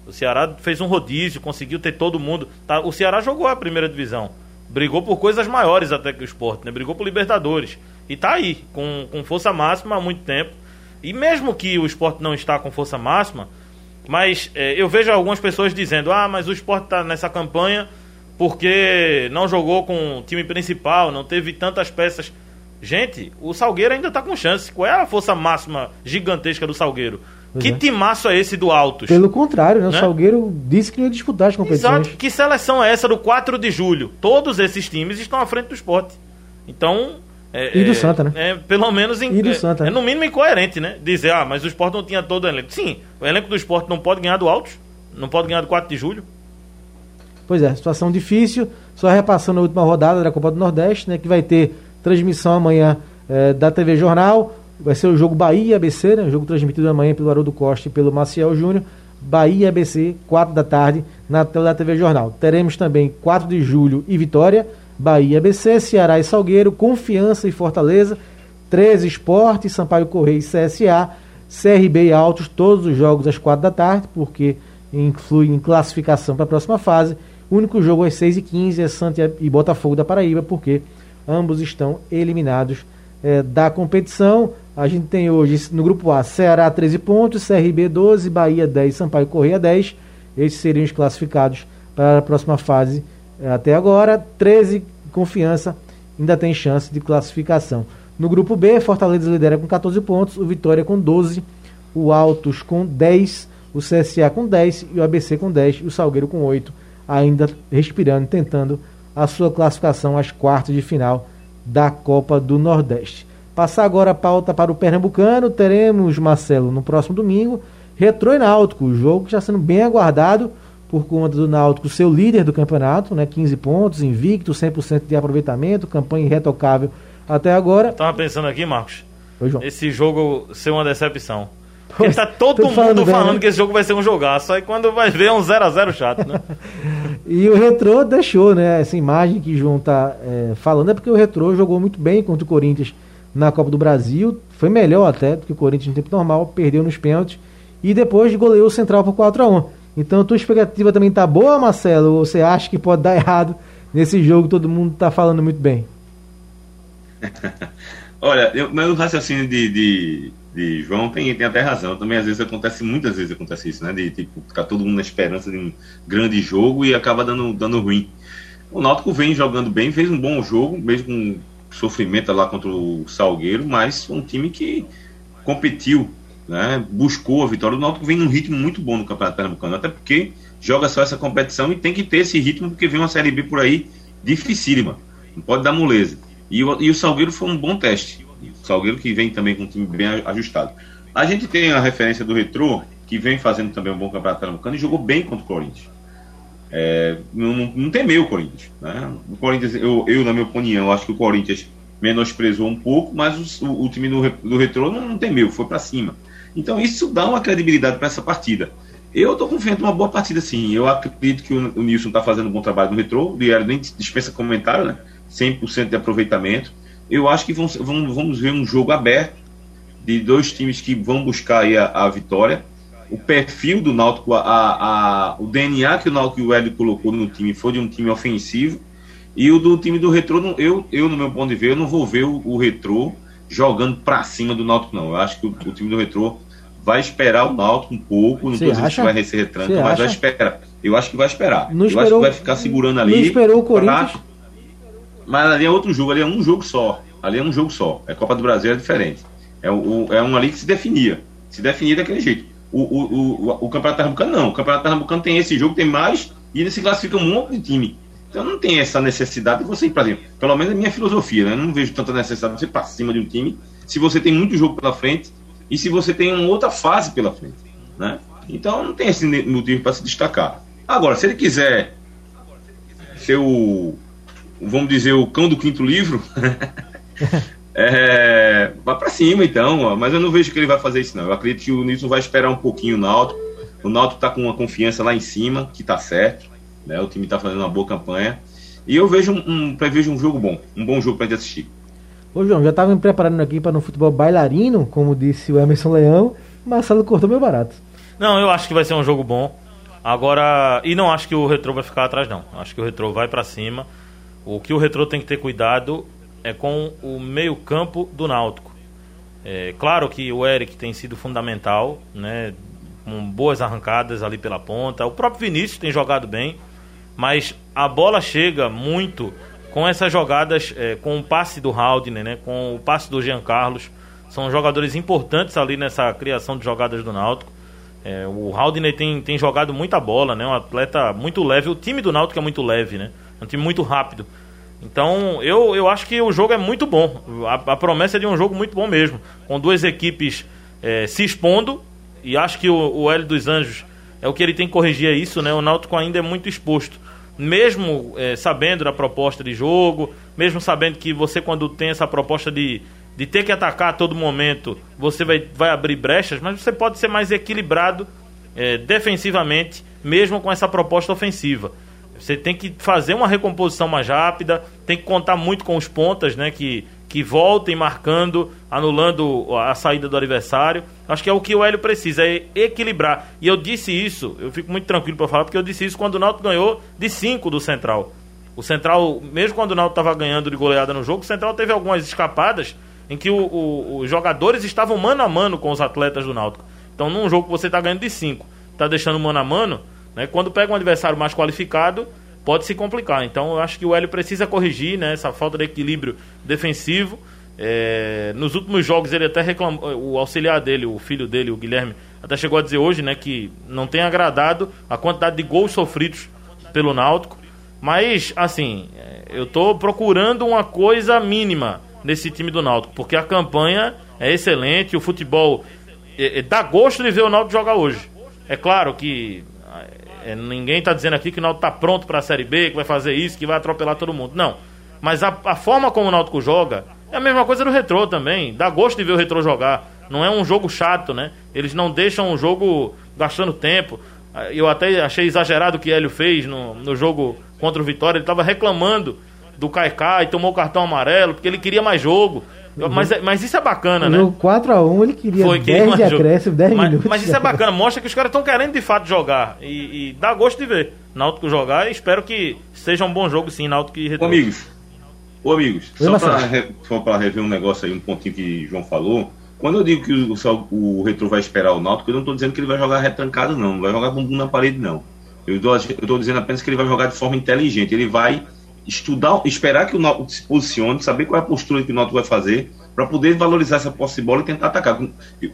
O Ceará fez um rodízio, conseguiu ter todo mundo. Tá? O Ceará jogou a primeira divisão. Brigou por coisas maiores até que o esporte, né? Brigou por Libertadores. E tá aí, com, com força máxima há muito tempo. E mesmo que o esporte não está com força máxima, mas é, eu vejo algumas pessoas dizendo: ah, mas o esporte está nessa campanha porque não jogou com o time principal, não teve tantas peças. Gente, o Salgueiro ainda está com chance. Qual é a força máxima gigantesca do Salgueiro? Pois que é. timaço é esse do Altos? Pelo contrário, né? o Salgueiro disse que ia disputar as competições. Exato. Que seleção é essa do 4 de julho? Todos esses times estão à frente do esporte. Então, é, e do é, Santa, né? É, pelo menos em, e do é, Santa, é, no mínimo incoerente, né? Dizer, ah, mas o esporte não tinha todo o elenco. Sim, o elenco do esporte não pode ganhar do Altos, não pode ganhar do 4 de julho. Pois é, situação difícil. Só repassando a última rodada da Copa do Nordeste, né? Que vai ter transmissão amanhã é, da TV Jornal. Vai ser o jogo Bahia ABC, né? O jogo transmitido amanhã pelo Haroldo Costa e pelo Maciel Júnior. Bahia ABC, 4 da tarde, na tela da TV Jornal. Teremos também 4 de julho e Vitória. Bahia BC, Ceará e Salgueiro, Confiança e Fortaleza, 13 Esporte, Sampaio Correia e CSA, CRB e Altos, todos os jogos às 4 da tarde, porque influi em classificação para a próxima fase. O único jogo às 6h15 é Santa e Botafogo da Paraíba, porque ambos estão eliminados é, da competição. A gente tem hoje no grupo A Ceará 13 pontos, CRB 12, Bahia 10, Sampaio Correia 10. Esses seriam os classificados para a próxima fase até agora, 13 confiança ainda tem chance de classificação. No grupo B, Fortaleza lidera com 14 pontos, o Vitória com 12, o Altos com 10, o CSA com 10 e o ABC com 10 e o Salgueiro com 8, ainda respirando, tentando a sua classificação às quartas de final da Copa do Nordeste. Passar agora a pauta para o Pernambucano, teremos, Marcelo, no próximo domingo, Retrô e Náutico, o jogo que está sendo bem aguardado por conta do Náutico ser o líder do campeonato, né, 15 pontos, invicto, 100% de aproveitamento, campanha irretocável até agora. Tava pensando aqui, Marcos, Oi, João. esse jogo ser uma decepção. Porque Pois, tá todo mundo falando falando, bem, né? que esse jogo vai ser um jogaço. Aí quando vai ver é um 0x0 chato, né? E o Retrô deixou, né? Essa imagem que o João tá é, falando é porque o Retrô jogou muito bem contra o Corinthians na Copa do Brasil. Foi melhor até do que o Corinthians no tempo normal, perdeu nos pênaltis. E depois goleou o Central por 4x1. Então a tua expectativa também tá boa, Marcelo? Ou você acha que pode dar errado nesse jogo? Todo mundo tá falando muito bem. Olha, eu, o raciocínio de, de, de João tem, tem até razão. Também às vezes acontece, muitas vezes acontece isso, né? De tipo, ficar todo mundo na esperança de um grande jogo e acaba dando, dando ruim. O Náutico vem jogando bem, fez um bom jogo, mesmo com sofrimento lá contra o Salgueiro, mas um time que competiu, né? Buscou a vitória. O Náutico vem num ritmo muito bom no Campeonato Pernambucano, até porque joga só essa competição e tem que ter esse ritmo, porque vem uma Série B por aí dificílima. Não pode dar moleza. E o, e o Salgueiro foi um bom teste. O Salgueiro que vem também com um time bem ajustado. A gente tem a referência do Retrô, que vem fazendo também um bom campeonato pernambucano e jogou bem contra o Corinthians. É, não, não- temeu o Corinthians. Né? O Corinthians, eu, eu, na minha opinião, acho que o Corinthians menosprezou um pouco, mas o, o- time do, do Retrô não, não temeu, foi para cima. Então isso dá uma credibilidade para essa partida. Eu estou confiante numa boa partida, sim. Eu acredito que o, o Nilson está fazendo um bom trabalho no Retrô. O Diário nem dispensa comentário, né? 100% de aproveitamento. Eu acho que vão, vão- vamos ver um jogo aberto de dois times que vão buscar a, a vitória. O perfil do Náutico, a, a- o DNA que o Náutico e o Hélio colocou no time foi de um time ofensivo. E o do time do Retrô, eu, eu no meu ponto de ver, eu não vou ver o, o Retrô jogando pra cima do Náutico, não. Eu acho que o, o time do Retrô vai esperar o Náutico um pouco. Não Você tô dizendo acha? que vai receber retranca, mas acha? vai esperar. Eu acho que vai esperar. Não eu acho esperou- que vai ficar segurando ali. Não esperou o Corinthians? pra- mas ali é outro jogo, ali é um jogo só. Ali é um jogo só. É Copa do Brasil é diferente. É, o, o- é um ali que se definia. Se definia daquele jeito. O, o, o, o Campeonato Pernambucano não. O Campeonato Pernambucano tem esse jogo, tem mais, e ele se classifica um monte de time. Então não tem essa necessidade de você ir pra exemplo. Pelo menos é minha filosofia, né? Eu não vejo tanta necessidade de você ir pra cima de um time se você tem muito jogo pela frente e se você tem uma outra fase pela frente. Né? Então não tem esse motivo para se destacar. Agora, se ele quiser ser o, vamos dizer, o cão do quinto livro, é, vá para cima então, ó. mas eu não vejo que ele vai fazer isso não. Eu acredito que o Nilson vai esperar um pouquinho o Náutico. O Náutico tá com uma confiança lá em cima, que tá certo, né? O time tá fazendo uma boa campanha. E eu vejo um, um prevejo um jogo bom, um bom jogo pra gente assistir. Ô João, já estava me preparando aqui para no futebol bailarino, como disse o Emerson Leão. Marcelo cortou meu barato. Não, eu acho que vai ser um jogo bom. Agora, e não acho que o Retrô vai ficar atrás, não. Acho que o Retrô vai pra cima. O que o Retrô tem que ter cuidado é com o meio-campo do Náutico. É, claro que o Eric tem sido fundamental, né? Com boas arrancadas ali pela ponta. O próprio Vinícius tem jogado bem, mas a bola chega muito com essas jogadas, é, com o passe do Haldner, né? Com o passe do Jean Carlos. São jogadores importantes ali nessa criação de jogadas do Náutico. É, o Haldner tem, tem jogado muita bola, né? Um atleta muito leve. O time do Náutico é muito leve, né? É um time muito rápido. Então, eu, eu acho que o jogo é muito bom. A, a promessa é de um jogo muito bom mesmo. Com duas equipes é, se expondo. E acho que o, o Hélio dos Anjos é o que ele tem que corrigir é isso, né? O Náutico ainda é muito exposto. Mesmo é, sabendo da proposta de jogo, mesmo sabendo que você, quando tem essa proposta de, de ter que atacar a todo momento, você vai, vai abrir brechas, mas você pode ser mais equilibrado é, defensivamente, mesmo com essa proposta ofensiva. Você tem que fazer uma recomposição mais rápida, tem que contar muito com os pontas, né? Que, que voltem marcando, anulando a saída do adversário. Acho que é o que o Hélio precisa, é equilibrar. E eu disse isso, eu fico muito tranquilo para falar, porque eu disse isso quando o Náutico ganhou de 5 do Central. O Central, mesmo quando o Náutico estava ganhando de goleada no jogo, o Central teve algumas escapadas em que o- o- os jogadores estavam mano a mano com os atletas do Náutico. Então, num jogo que você está ganhando de 5, está deixando mano a mano, né, quando pega um adversário mais qualificado, pode se complicar. Então, eu acho que o Hélio precisa corrigir né, essa falta de equilíbrio defensivo É, nos últimos jogos ele até reclamou, o auxiliar dele, o filho dele, o Guilherme, até chegou a dizer hoje, né, que não tem agradado a quantidade de gols sofridos pelo Náutico. Mas, assim, é, eu tô procurando uma coisa mínima nesse time do Náutico, porque a campanha é excelente, o futebol é, é, dá gosto de ver o Náutico jogar hoje. É claro que ninguém está dizendo aqui que o Náutico está pronto para a Série B, que vai fazer isso, que vai atropelar todo mundo. Não. Mas a, a forma como o Náutico joga é a mesma coisa do Retrô também. Dá gosto de ver o Retrô jogar. Não é um jogo chato, né? Eles não deixam o jogo gastando tempo. Eu até achei exagerado o que Hélio fez no, no jogo contra o Vitória. Ele estava reclamando do Caicai, tomou o cartão amarelo, porque ele queria mais jogo. Uhum. Mas, mas isso é bacana, né? No 4x1 ele queria Foi, 10 de acréscimo, 10 mas, minutos. Mas isso é bacana, mostra que os caras estão querendo de fato jogar. E, e, dá gosto de ver Náutico jogar e espero que seja um bom jogo sim, Náutico e Retorno. Ô, amigos, ô, amigos Oi, só para re, rever um negócio aí, um pontinho que o João falou. Quando eu digo que o, o, o Retro vai esperar o Náutico, eu não estou dizendo que ele vai jogar retrancado, não. Não vai jogar bumbum na parede, não. Eu estou dizendo apenas que ele vai jogar de forma inteligente. Ele vai estudar, esperar que o Náutico se posicione, saber qual é a postura que o Náutico vai fazer, para poder valorizar essa posse de bola e tentar atacar.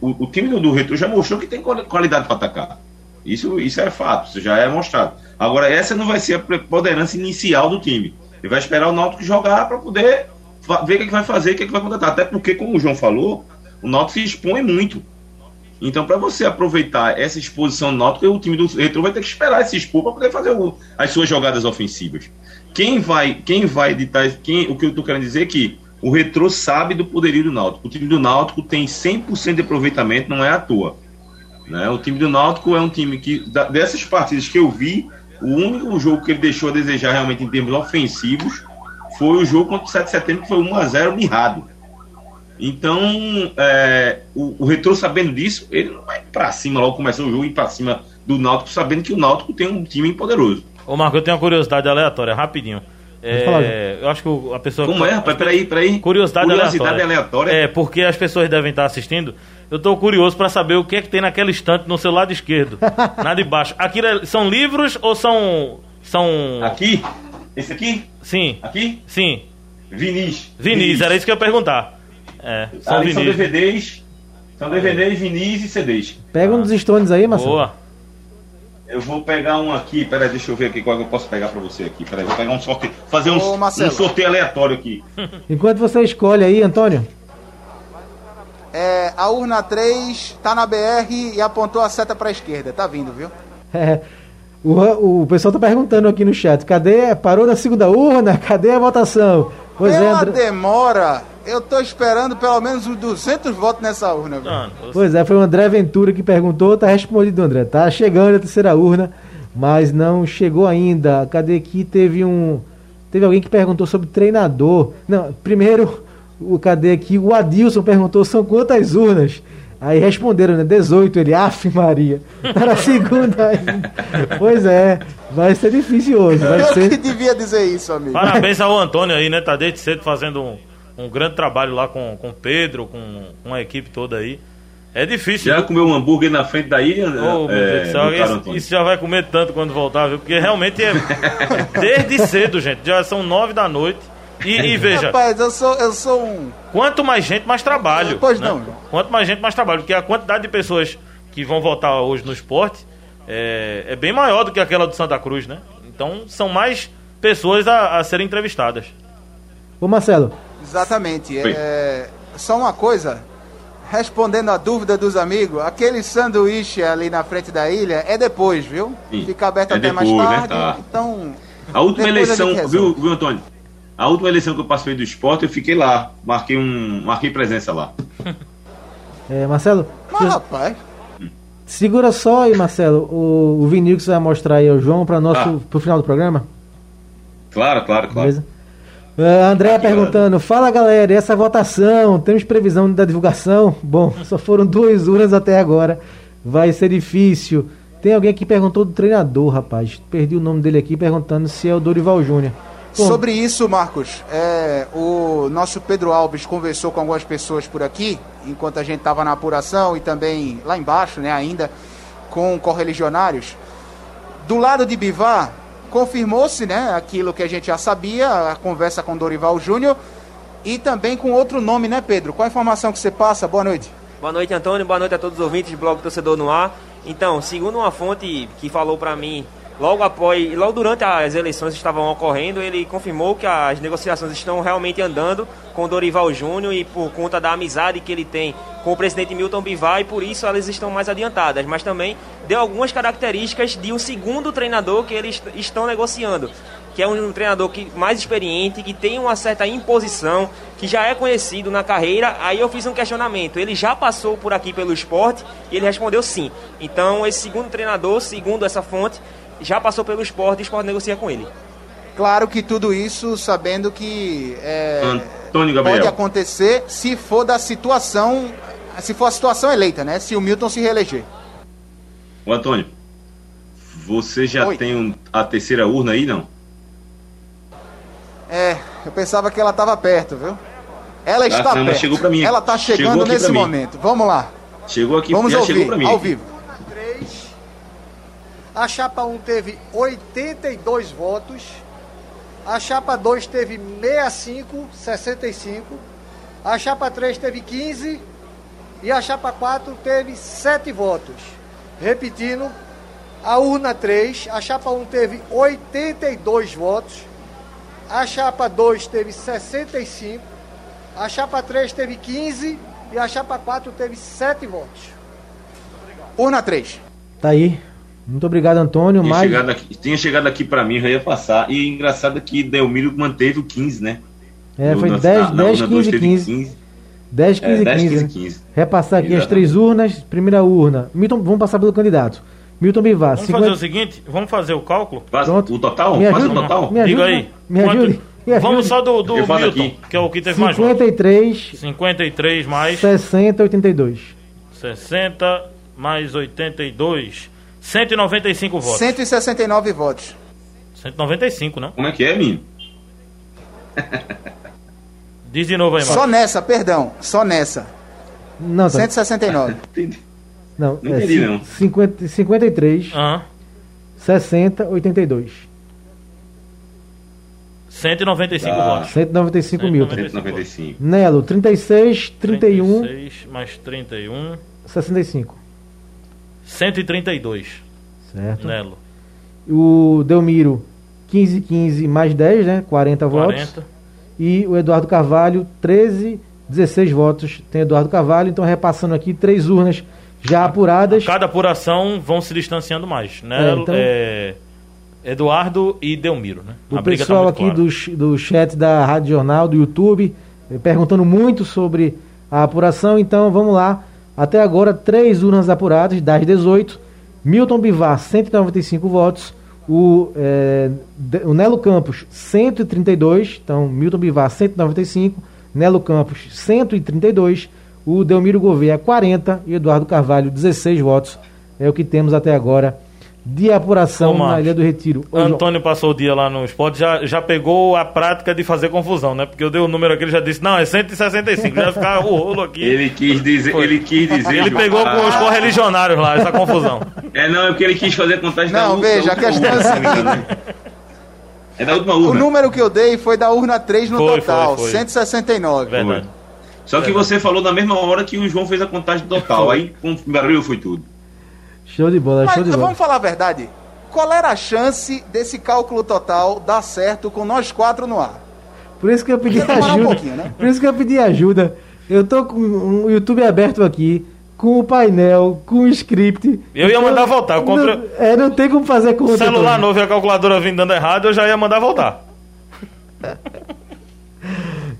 O, o time do, Retro já mostrou que tem qualidade para atacar. Isso, isso é fato, isso já é mostrado. Agora, essa não vai ser a preponderância inicial do time. Ele vai esperar o Náutico jogar para poder ver o que, é que vai fazer, o que, é que vai contratar. Até porque, como o João falou, o Náutico se expõe muito. Então, para você aproveitar essa exposição do Náutico, o time do Retro vai ter que esperar se expor para poder fazer o, as suas jogadas ofensivas. Quem vai, quem vai ditar, quem, o que eu estou querendo dizer é que o Retro sabe do poderio do Náutico. O time do Náutico tem 100% de aproveitamento, não é à toa. Né? O time do Náutico é um time que, dessas partidas que eu vi, o único jogo que ele deixou a desejar realmente em termos ofensivos foi o jogo contra o 7 de setembro, que foi 1x0 mirrado. Então, é, o, o Retro sabendo disso, ele não vai para cima logo começou o jogo e para cima do Náutico, sabendo que o Náutico tem um time poderoso. Ô Marco, eu tenho uma curiosidade aleatória, rapidinho. É, eu acho que a pessoa. Como é, rapaz? Peraí, peraí. Curiosidade, curiosidade aleatória. aleatória. É, porque as pessoas devem estar assistindo. Eu estou curioso para saber o que é que tem naquela estante no seu lado esquerdo. na de baixo. Aquilo é, são livros ou são. São. Aqui? Esse aqui? Sim. Aqui? Sim. Vinis. Vinis, Vinis. era isso que eu ia perguntar. É, são, Ali são DVDs. São DVDs, vinis e CDs. Pega um dos stones aí, Marcelo. Boa. Eu vou pegar um aqui, peraí, deixa eu ver aqui qual eu posso pegar pra você aqui. Peraí, vou pegar um sorteio. Fazer um, um sorteio aleatório aqui. Enquanto você escolhe aí, Antônio. É, a urna 3 tá na BR e apontou a seta pra esquerda. Tá vindo, viu? É. O, o pessoal tá perguntando aqui no chat, cadê? Parou na segunda urna? Cadê a votação? Pois Pela é, André... demora, eu tô esperando pelo menos uns 200 votos nessa urna. Viu? Pois é, foi o André Ventura que perguntou, tá respondido, André. Tá chegando a terceira urna, mas não chegou ainda. Cadê aqui? Teve um. Teve alguém que perguntou sobre treinador. Não, primeiro, o cadê aqui? O Adilson perguntou: são quantas urnas? Aí responderam, né? 18, ele, af Maria. Era a segunda ainda. pois é, vai ser difícil hoje. Vai Eu ser... que devia dizer isso, amigo. Parabéns ao Antônio aí, né? Tá desde cedo fazendo um, um grande trabalho lá com o Pedro, com, com a equipe toda aí. É difícil. Já comeu um hambúrguer na frente daí? Oh, é, isso, isso, já vai comer tanto quando voltar, viu? Porque realmente é desde cedo, gente. Já são nove da noite. E, e, veja. Rapaz, eu sou, eu sou um. Quanto mais gente, mais trabalho. Pois né? não. Quanto mais gente, mais trabalho. Porque a quantidade de pessoas que vão votar hoje no esporte é, é bem maior do que aquela do Santa Cruz, né? Então são mais pessoas a, a serem entrevistadas. Ô Marcelo. Exatamente. É, só uma coisa. Respondendo a dúvida dos amigos, aquele sanduíche ali na frente da ilha é depois, viu? Sim. Fica aberto é até depois, mais né? tarde. Né? Tá. Então. A última eleição, a viu, viu, Antônio? A última eleição que eu passei do esporte, eu fiquei lá. Marquei um. Marquei presença lá. É, Marcelo. Mas, rapaz. Segura só aí, Marcelo. O, o vinil que você vai mostrar aí ao João para nosso ah. pro final do programa. Claro, claro, claro. Beleza? Uh, André Aqui, perguntando, fala galera, essa votação, temos previsão da divulgação? Bom, só foram duas urnas até agora, vai ser difícil. Tem alguém que perguntou do treinador, rapaz. Perdi o nome dele aqui perguntando se é o Dorival Júnior. Sobre isso, Marcos, é, o nosso Pedro Alves conversou com algumas pessoas por aqui, enquanto a gente estava na apuração e também lá embaixo, né, ainda, com correligionários. Do lado de Bivar, confirmou-se né, aquilo que a gente já sabia, a conversa com Dorival Júnior, e também com outro nome, né, Pedro? Qual a informação que você passa? Boa noite. Boa noite, Antônio. Boa noite a todos os ouvintes do blog Torcedor no Ar. Então, segundo uma fonte que falou para mim logo após, logo durante as eleições que estavam ocorrendo, ele confirmou que as negociações estão realmente andando com Dorival Júnior e por conta da amizade que ele tem com o presidente Milton Bivar e por isso elas estão mais adiantadas, mas também deu algumas características de um segundo treinador que eles estão negociando, que é um treinador que, mais experiente, que tem uma certa imposição, que já é conhecido na carreira. Aí eu fiz um questionamento. Ele já passou por aqui pelo esporte e ele respondeu sim. Então, esse segundo treinador, segundo essa fonte, já passou pelo esporte e o esporte negocia com ele. Claro que tudo isso sabendo que é, Antônio Gabriel. pode acontecer se for da situação, se for a situação eleita, né? Se o Milton se reeleger. Ô, Antônio, você já Oi. tem um- a terceira urna aí, não? É, eu pensava que ela estava perto, viu? Ela está não, mas perto. chegou pra mim. Ela está chegando nesse momento. Vamos lá. Chegou aqui, Vamos já ouvir, chegou mim. ao aqui. vivo. A chapa 1 teve 82 votos. A chapa 2 teve 65, 65. A chapa 3 teve 15. E a chapa 4 teve 7 votos. Repetindo, a urna 3, a chapa 1 teve 82 votos. A chapa 2 teve 65. A chapa 3 teve 15. E a chapa 4 teve 7 votos. Urna 3. Tá aí. Muito obrigado, Antônio. Tinha Mais... chegado, aqui, tinha chegado aqui pra mim, já ia passar. E engraçado é que Delmiro manteve o 15, né? É, No- foi na- 10, na- na 10 urna dois 15, teve 15. 10, 15, É, 10, 15. 15, né? 15. Repassar aqui as Exatamente. três urnas. Primeira urna. Milton, vamos passar pelo candidato. Milton Bivar. Vamos 50 fazer o seguinte, vamos fazer o cálculo? Faz Pronto. o total? Me Faz o ajuda? total? Me Diga ajuda, aí. Me Quanto- ajude. Me Vamos ajude. só do, do Milton, aqui. que é o que teve mais votos. 53, 53 mais 60, 82. 60 mais 82. 195 votos. 169 votos. 195, não? Como é que é, menino? Diz de novo aí, Só Marcos. nessa, perdão. Só nessa. Não, tá. 169. Entendi. Não, Não é entendi, cin- não. 50, 53, Aham. 60, 82. 195 Ah. votos. 195 Milton. 195. Nelo, 36, 31, 36 mais 31. 65. 132. Certo. Nelo. O Delmiro, 15, 15 mais 10, né? 40 votos. 40. E o Eduardo Carvalho, 13, 16 votos. Tem Eduardo Carvalho, então repassando aqui três urnas já apuradas. Cada apuração vão se distanciando mais. Né? É, então- É, Eduardo e Delmiro. Né? O tá pessoal muito aqui clara. do, do chat da Rádio Jornal, do YouTube, eh, perguntando muito sobre a apuração. Então vamos lá. Até agora, três urnas apuradas, das 18. Milton Bivar, 195 votos. O, De- o Nelo Campos, 132. Então, Milton Bivar, 195. Nelo Campos, 132. O Delmiro Gouveia, 40. E Eduardo Carvalho, 16 votos. É o que temos até agora de apuração Ô, Marcos, na Ilha do Retiro. Ô, João. Antônio passou o dia lá no esporte, já, já pegou a prática de fazer confusão, né? Porque eu dei o número aqui, ele já disse, não, é 165, já ficar o rolo aqui. Ele quis dizer. Foi. Ele quis dizer. Ele pegou com os Ah, correligionários lá, essa confusão. É, não, é porque ele quis fazer contagem da Não, última- veja, a questão é a né? É da última O urna. número que eu dei foi da urna 3 no Foi, total, foi, foi. 169. Verdade. Só que você falou na mesma hora que o João fez a contagem total. Aí com barulho foi tudo. Show de bola, Mas show de bola. vamos falar a verdade. Qual era a chance desse cálculo total dar certo com nós quatro no ar? Por isso que eu pedi um ajuda. pouquinho, né? Por isso que eu pedi ajuda. Eu tô com o YouTube aberto aqui, com o painel, com o script. Eu ia mandar voltar, eu comprei- Não, é, não tem como fazer conta. Celular Tony. novo e a calculadora vindo dando errado, eu já ia mandar voltar.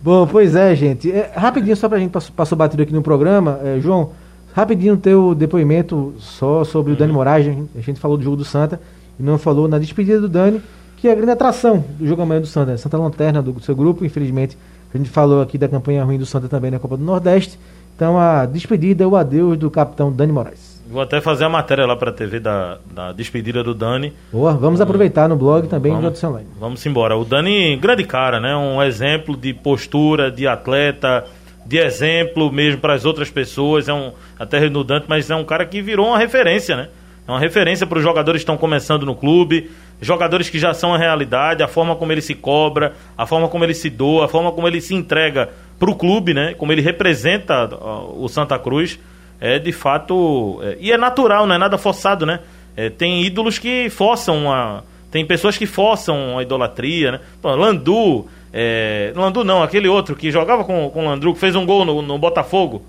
Bom, pois é, gente. É, rapidinho, só pra gente passou batido aqui no programa, é, João, rapidinho teu depoimento só sobre o Dani Moraes. A gente- a falou do jogo do Santa e não falou na despedida do Dani, que é a grande atração do jogo amanhã do Santa. Santa Lanterna do seu grupo, infelizmente. A gente falou aqui da campanha ruim do Santa também na Copa do Nordeste. Então a despedida, o adeus do capitão Dani Moraes. Vou até fazer a matéria lá pra TV da, da despedida do Dani. Boa, vamos aproveitar no blog também Vamos. no Jota Online. Vamos embora. O Dani, grande cara, né? Um exemplo de postura, de atleta, de exemplo mesmo para as outras pessoas. É um até redundante, mas é um cara que virou uma referência, né? É uma referência para os jogadores que estão começando no clube, jogadores que já são a realidade, a forma como ele se cobra, a forma como ele se doa, a forma como ele se entrega para o clube, né? Como ele representa ó, o Santa Cruz. É de fato. é- e é natural, não é nada forçado, né? É, tem ídolos que forçam a. Tem pessoas que forçam a idolatria, né? Pô, Landu. É, Landu não, aquele outro que jogava com, com o Landru, que fez um gol no, no Botafogo.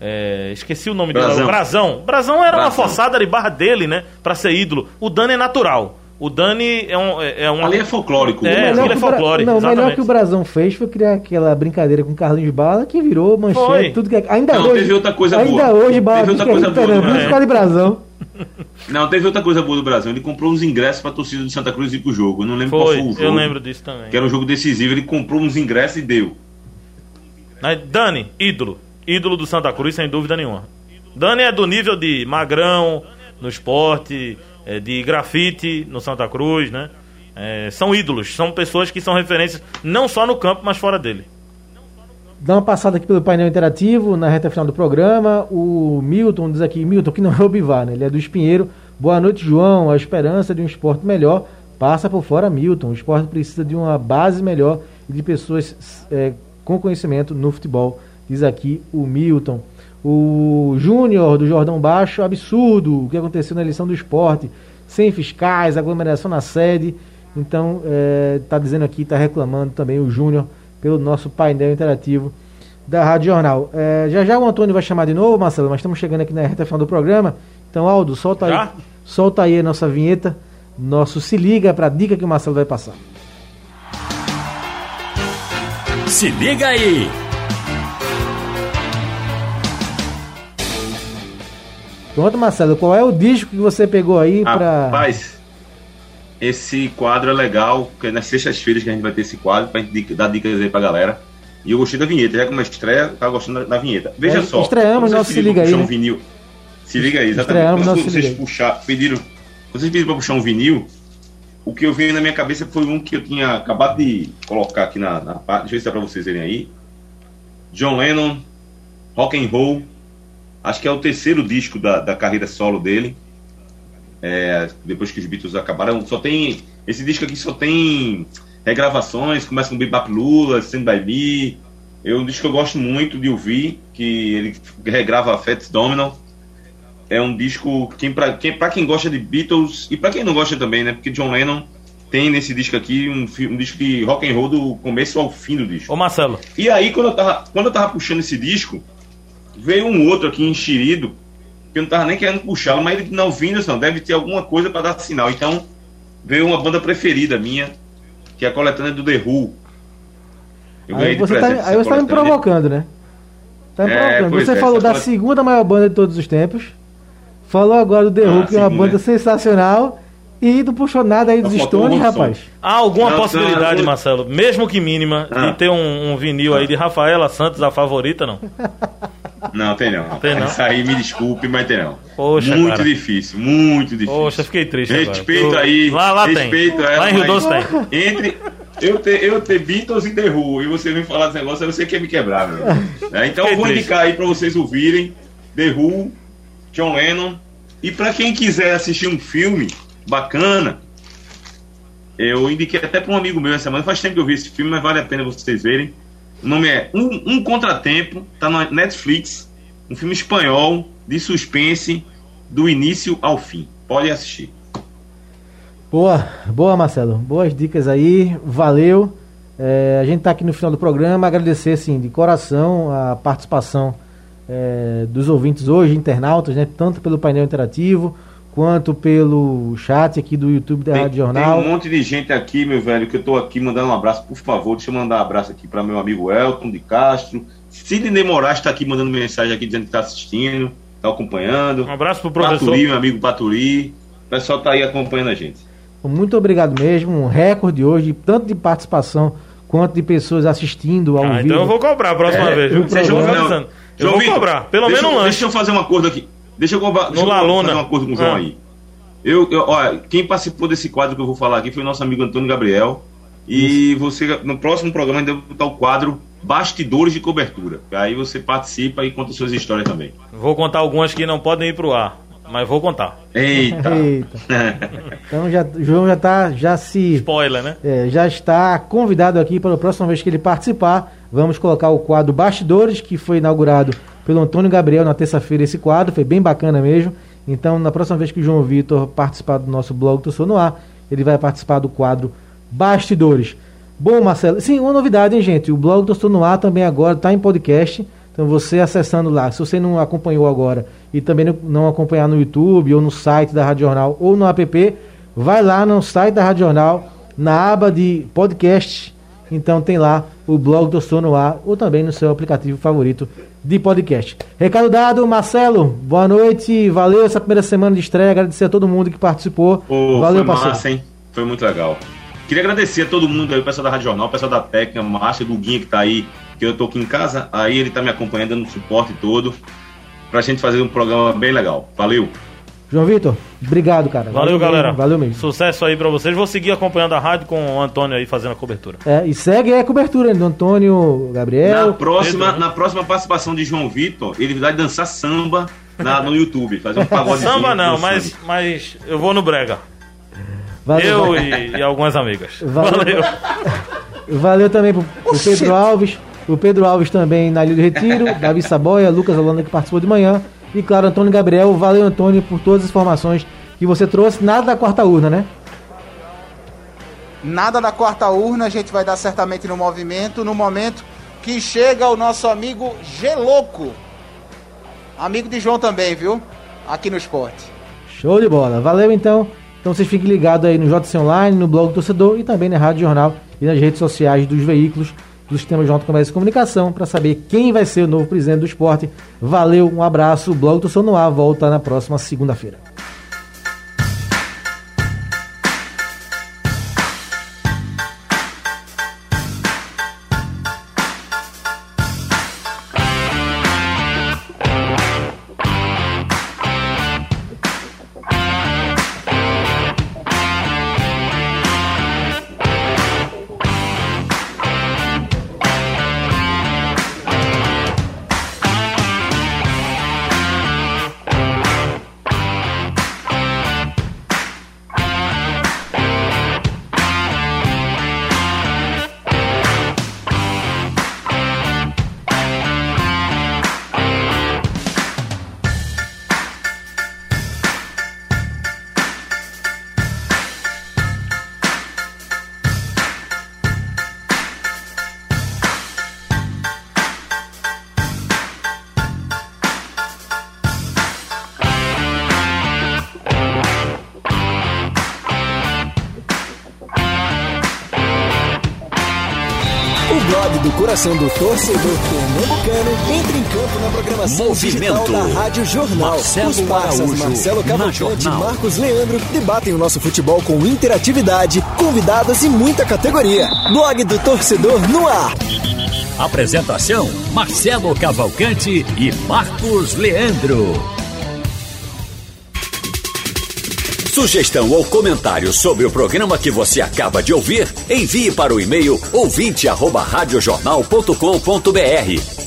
É, esqueci o nome dele. Brazão. O Brazão. Brazão era uma Brazão. forçada de barra dele, né? Pra ser ídolo. O Dani é natural. O Dani é um. É, é um Ali é folclórico. É, melhor aquilo é o folclore. Não, o melhor que o Brasão fez foi criar aquela brincadeira com o Carlinhos Bala que virou manchete, Foi. tudo que é- ainda Não, hoje. teve outra coisa ainda boa. hoje, Bala Teve outra coisa boa Brasil. por causa de Brasão. Não, teve outra coisa boa do Brasil. Ele comprou uns ingressos pra torcida do Santa Cruz ir pro jogo. Eu não lembro qual Foi, foi o jogo. eu lembro disso também. Que era um jogo decisivo. Ele comprou uns ingressos e deu. Dani, ídolo. Ídolo do Santa Cruz, sem dúvida nenhuma. Dani é do nível de Magrão no esporte, é, de grafite no Santa Cruz, né? É, são ídolos, são pessoas que são referências não só no campo, mas fora dele. Dá uma passada aqui pelo painel interativo na reta final do programa. O Milton diz aqui, Milton, que não é o Bivar, né? Ele é do Espinheiro. Boa noite, João. A esperança de um esporte melhor passa por fora, Milton. O esporte precisa de uma base melhor e de pessoas é, com conhecimento no futebol, diz aqui o Milton. O Júnior do Jordão Baixo, absurdo o que aconteceu na eleição do esporte. Sem fiscais, aglomeração na sede. Então, está dizendo aqui, está reclamando também o Júnior pelo nosso painel interativo da Rádio Jornal. É, já já o Antônio vai chamar de novo, Marcelo, mas estamos chegando aqui na reta final do programa. Então, Aldo, solta aí, Já? solta aí a nossa vinheta, nosso se liga para a dica que o Marcelo vai passar. Se liga aí! Pronto, Marcelo, qual é o disco que você pegou aí para Rapaz, esse quadro é legal, porque nas sextas-feiras que a gente vai ter esse quadro, pra gente dar dicas aí pra galera. E eu gostei da vinheta, já que é uma estreia, eu tava gostando da, da vinheta. Veja É, só. estreamos nosso Se Liga aí, puxar né? Um vinil, se liga aí, exatamente. Quando vocês puxar, pediram. Vocês pediram pra puxar um vinil. O que eu vi na minha cabeça foi um que eu tinha acabado de colocar aqui na, na parte. Deixa eu ver se dá pra vocês verem aí. John Lennon, Rock and Roll. Acho que é o terceiro disco da, da carreira solo dele. É, depois que os Beatles acabaram, só tem. Esse disco aqui só tem regravações, começa com Bebop Lula, Stand By Me. É um disco que eu gosto muito de ouvir, que ele regrava Fats Domino. É um disco quem pra, quem, pra quem gosta de Beatles e pra quem não gosta também, né? Porque John Lennon tem nesse disco aqui um, um disco de rock and roll do começo ao fim do disco. Ô Marcelo, E aí, quando eu tava, quando eu tava puxando esse disco, veio um outro aqui enxerido, que eu não tava nem querendo puxá-lo, mas ele não vindo, assim, deve ter alguma coisa para dar sinal. Então, veio uma banda preferida minha, que é a coletânea do The Who. Eu Aí você, tá, você tá me coletânea. provocando, né? Tá me É, provocando. Você é, falou da colet- segunda maior banda de todos os tempos. Falou agora do The Ah, Who, que é uma banda sensacional. E não puxou nada aí dos Stones, rapaz. há alguma Não, possibilidade, não, Marcelo, mesmo que mínima, Ah. de ter um, um vinil aí de Rafaela Santos, a favorita, não? Não, tem não. Tem não? Isso aí, me desculpe, mas tem não. Poxa, muito cara. difícil, muito difícil. Poxa, fiquei triste agora. Respeito Eu- aí. Lá, lá tem. respeito ela, Lá em Rio Doce tem. Entre eu ter, eu ter Beatles e The Who, e você vem falar desse negócio, aí você quer me quebrar, meu. É, então eu vou triste. indicar aí pra vocês ouvirem The Who, John Lennon. E pra quem quiser assistir um filme bacana, eu indiquei até pra um amigo meu essa semana. Faz tempo que eu vi esse filme, mas vale a pena vocês verem. O nome é Um, um Contratempo, tá na Netflix. Um filme espanhol de suspense do início ao fim. Pode assistir. Boa, boa, Marcelo. Boas dicas aí, valeu. É, a gente tá aqui no final do programa. Agradecer, assim, de coração a participação é, dos ouvintes hoje, internautas, né? Tanto pelo painel interativo quanto pelo chat aqui do YouTube da Tem, Rádio Jornal. tem um monte de gente aqui, meu velho, que eu tô aqui mandando um abraço, por favor. Deixa eu mandar um abraço aqui para meu amigo Elton de Castro. Sidney Moraes está aqui mandando mensagem aqui dizendo que tá assistindo, tá acompanhando. Um abraço pro professor. Paturi, meu amigo Paturi. O pessoal tá aí acompanhando a gente. Muito obrigado mesmo. Um recorde hoje, tanto de participação quanto de pessoas assistindo ao Ah, vivo. então eu vou cobrar a próxima É, vez. João- avisando. Eu vou cobrar. Pelo deixa, menos um lanche. Deixa eu fazer um acordo aqui. Deixa eu, cobrar, deixa eu Laluna. fazer um acordo com o João Ah. aí. Eu, eu, olha, quem participou desse quadro que eu vou falar aqui foi o nosso amigo Antônio Gabriel. E você, no próximo programa, ainda vai botar o quadro Bastidores de Cobertura. Aí você participa e conta suas histórias também. Vou contar algumas que não podem ir pro ar. mas vou contar. Eita. Eita. Então já, o João já tá, já se... Spoiler, né? É, já está convidado aqui para a próxima vez que ele participar. Vamos colocar o quadro Bastidores, que foi inaugurado pelo Antônio Gabriel na terça-feira. Esse quadro foi bem bacana mesmo. Então, na próxima vez que o João Vitor participar do nosso blog do no Ar, ele vai participar do quadro Bastidores. Bom, Marcelo, sim, uma novidade, hein, gente? O blog do no Ar também agora está em podcast. Então, você acessando lá, se você não acompanhou agora e também não- acompanhar no YouTube ou no site da Rádio Jornal ou no app, vai lá no site da Rádio Jornal, na aba de podcast. Então tem lá o blog do Sono no Ar ou também no seu aplicativo favorito de podcast. Recado dado, Marcelo, boa noite, valeu essa primeira semana de estreia, agradecer a todo mundo que participou. Pô, valeu, foi parceiro. massa, hein? Foi muito legal. Queria agradecer a todo mundo aí, o pessoal da Rádio Jornal, o pessoal da técnica, Márcio, o Guinha que tá aí, que eu tô aqui em casa, aí ele tá me acompanhando, dando suporte todo, pra gente fazer um programa bem legal. Valeu! João Vitor, obrigado, cara. Valeu, galera. mesmo, Valeu mesmo. Sucesso aí pra vocês. Vou seguir acompanhando a rádio com o Antônio aí fazendo a cobertura. É, e segue aí a cobertura do Antônio Gabriel. Na próxima, Pedro, né? na próxima participação de João Vitor, ele vai dançar samba na- no YouTube, fazer um pagode. Samba não, mas, mas eu vou no Brega. Valeu, Eu e, e algumas amigas. Valeu. Valeu. Valeu também pro, pro Pedro Alves. O Pedro Alves também na Ilha do Retiro. Davi Saboia, Lucas Holanda que participou de manhã. E claro, Antônio Gabriel. Valeu, Antônio, por todas as informações que você trouxe. Nada da quarta urna, né? Nada da quarta urna, a gente vai dar certamente no movimento, no momento que chega o nosso amigo Geloco. Amigo de João também, viu? Aqui no esporte. Show de bola. Valeu então. Então vocês fiquem ligados aí no JC Online, no blog do torcedor e também na Rádio Jornal e nas redes sociais dos veículos do Sistema Jornal de Comércio e Comunicação para saber quem vai ser o novo presidente do esporte. Valeu, um abraço. O blog do Torcedor no ar volta na próxima segunda-feira. Movimento. digital da Rádio Jornal. Marcelo Os Marcelo Cavalcante e. Marcos Leandro debatem o nosso futebol com interatividade, convidados e muita categoria. Blog do torcedor no ar. Apresentação: Marcelo Cavalcante e Marcos Leandro. Sugestão ou comentário sobre o programa que você acaba de ouvir, envie para o e-mail ouvinte@radiojornal.com.br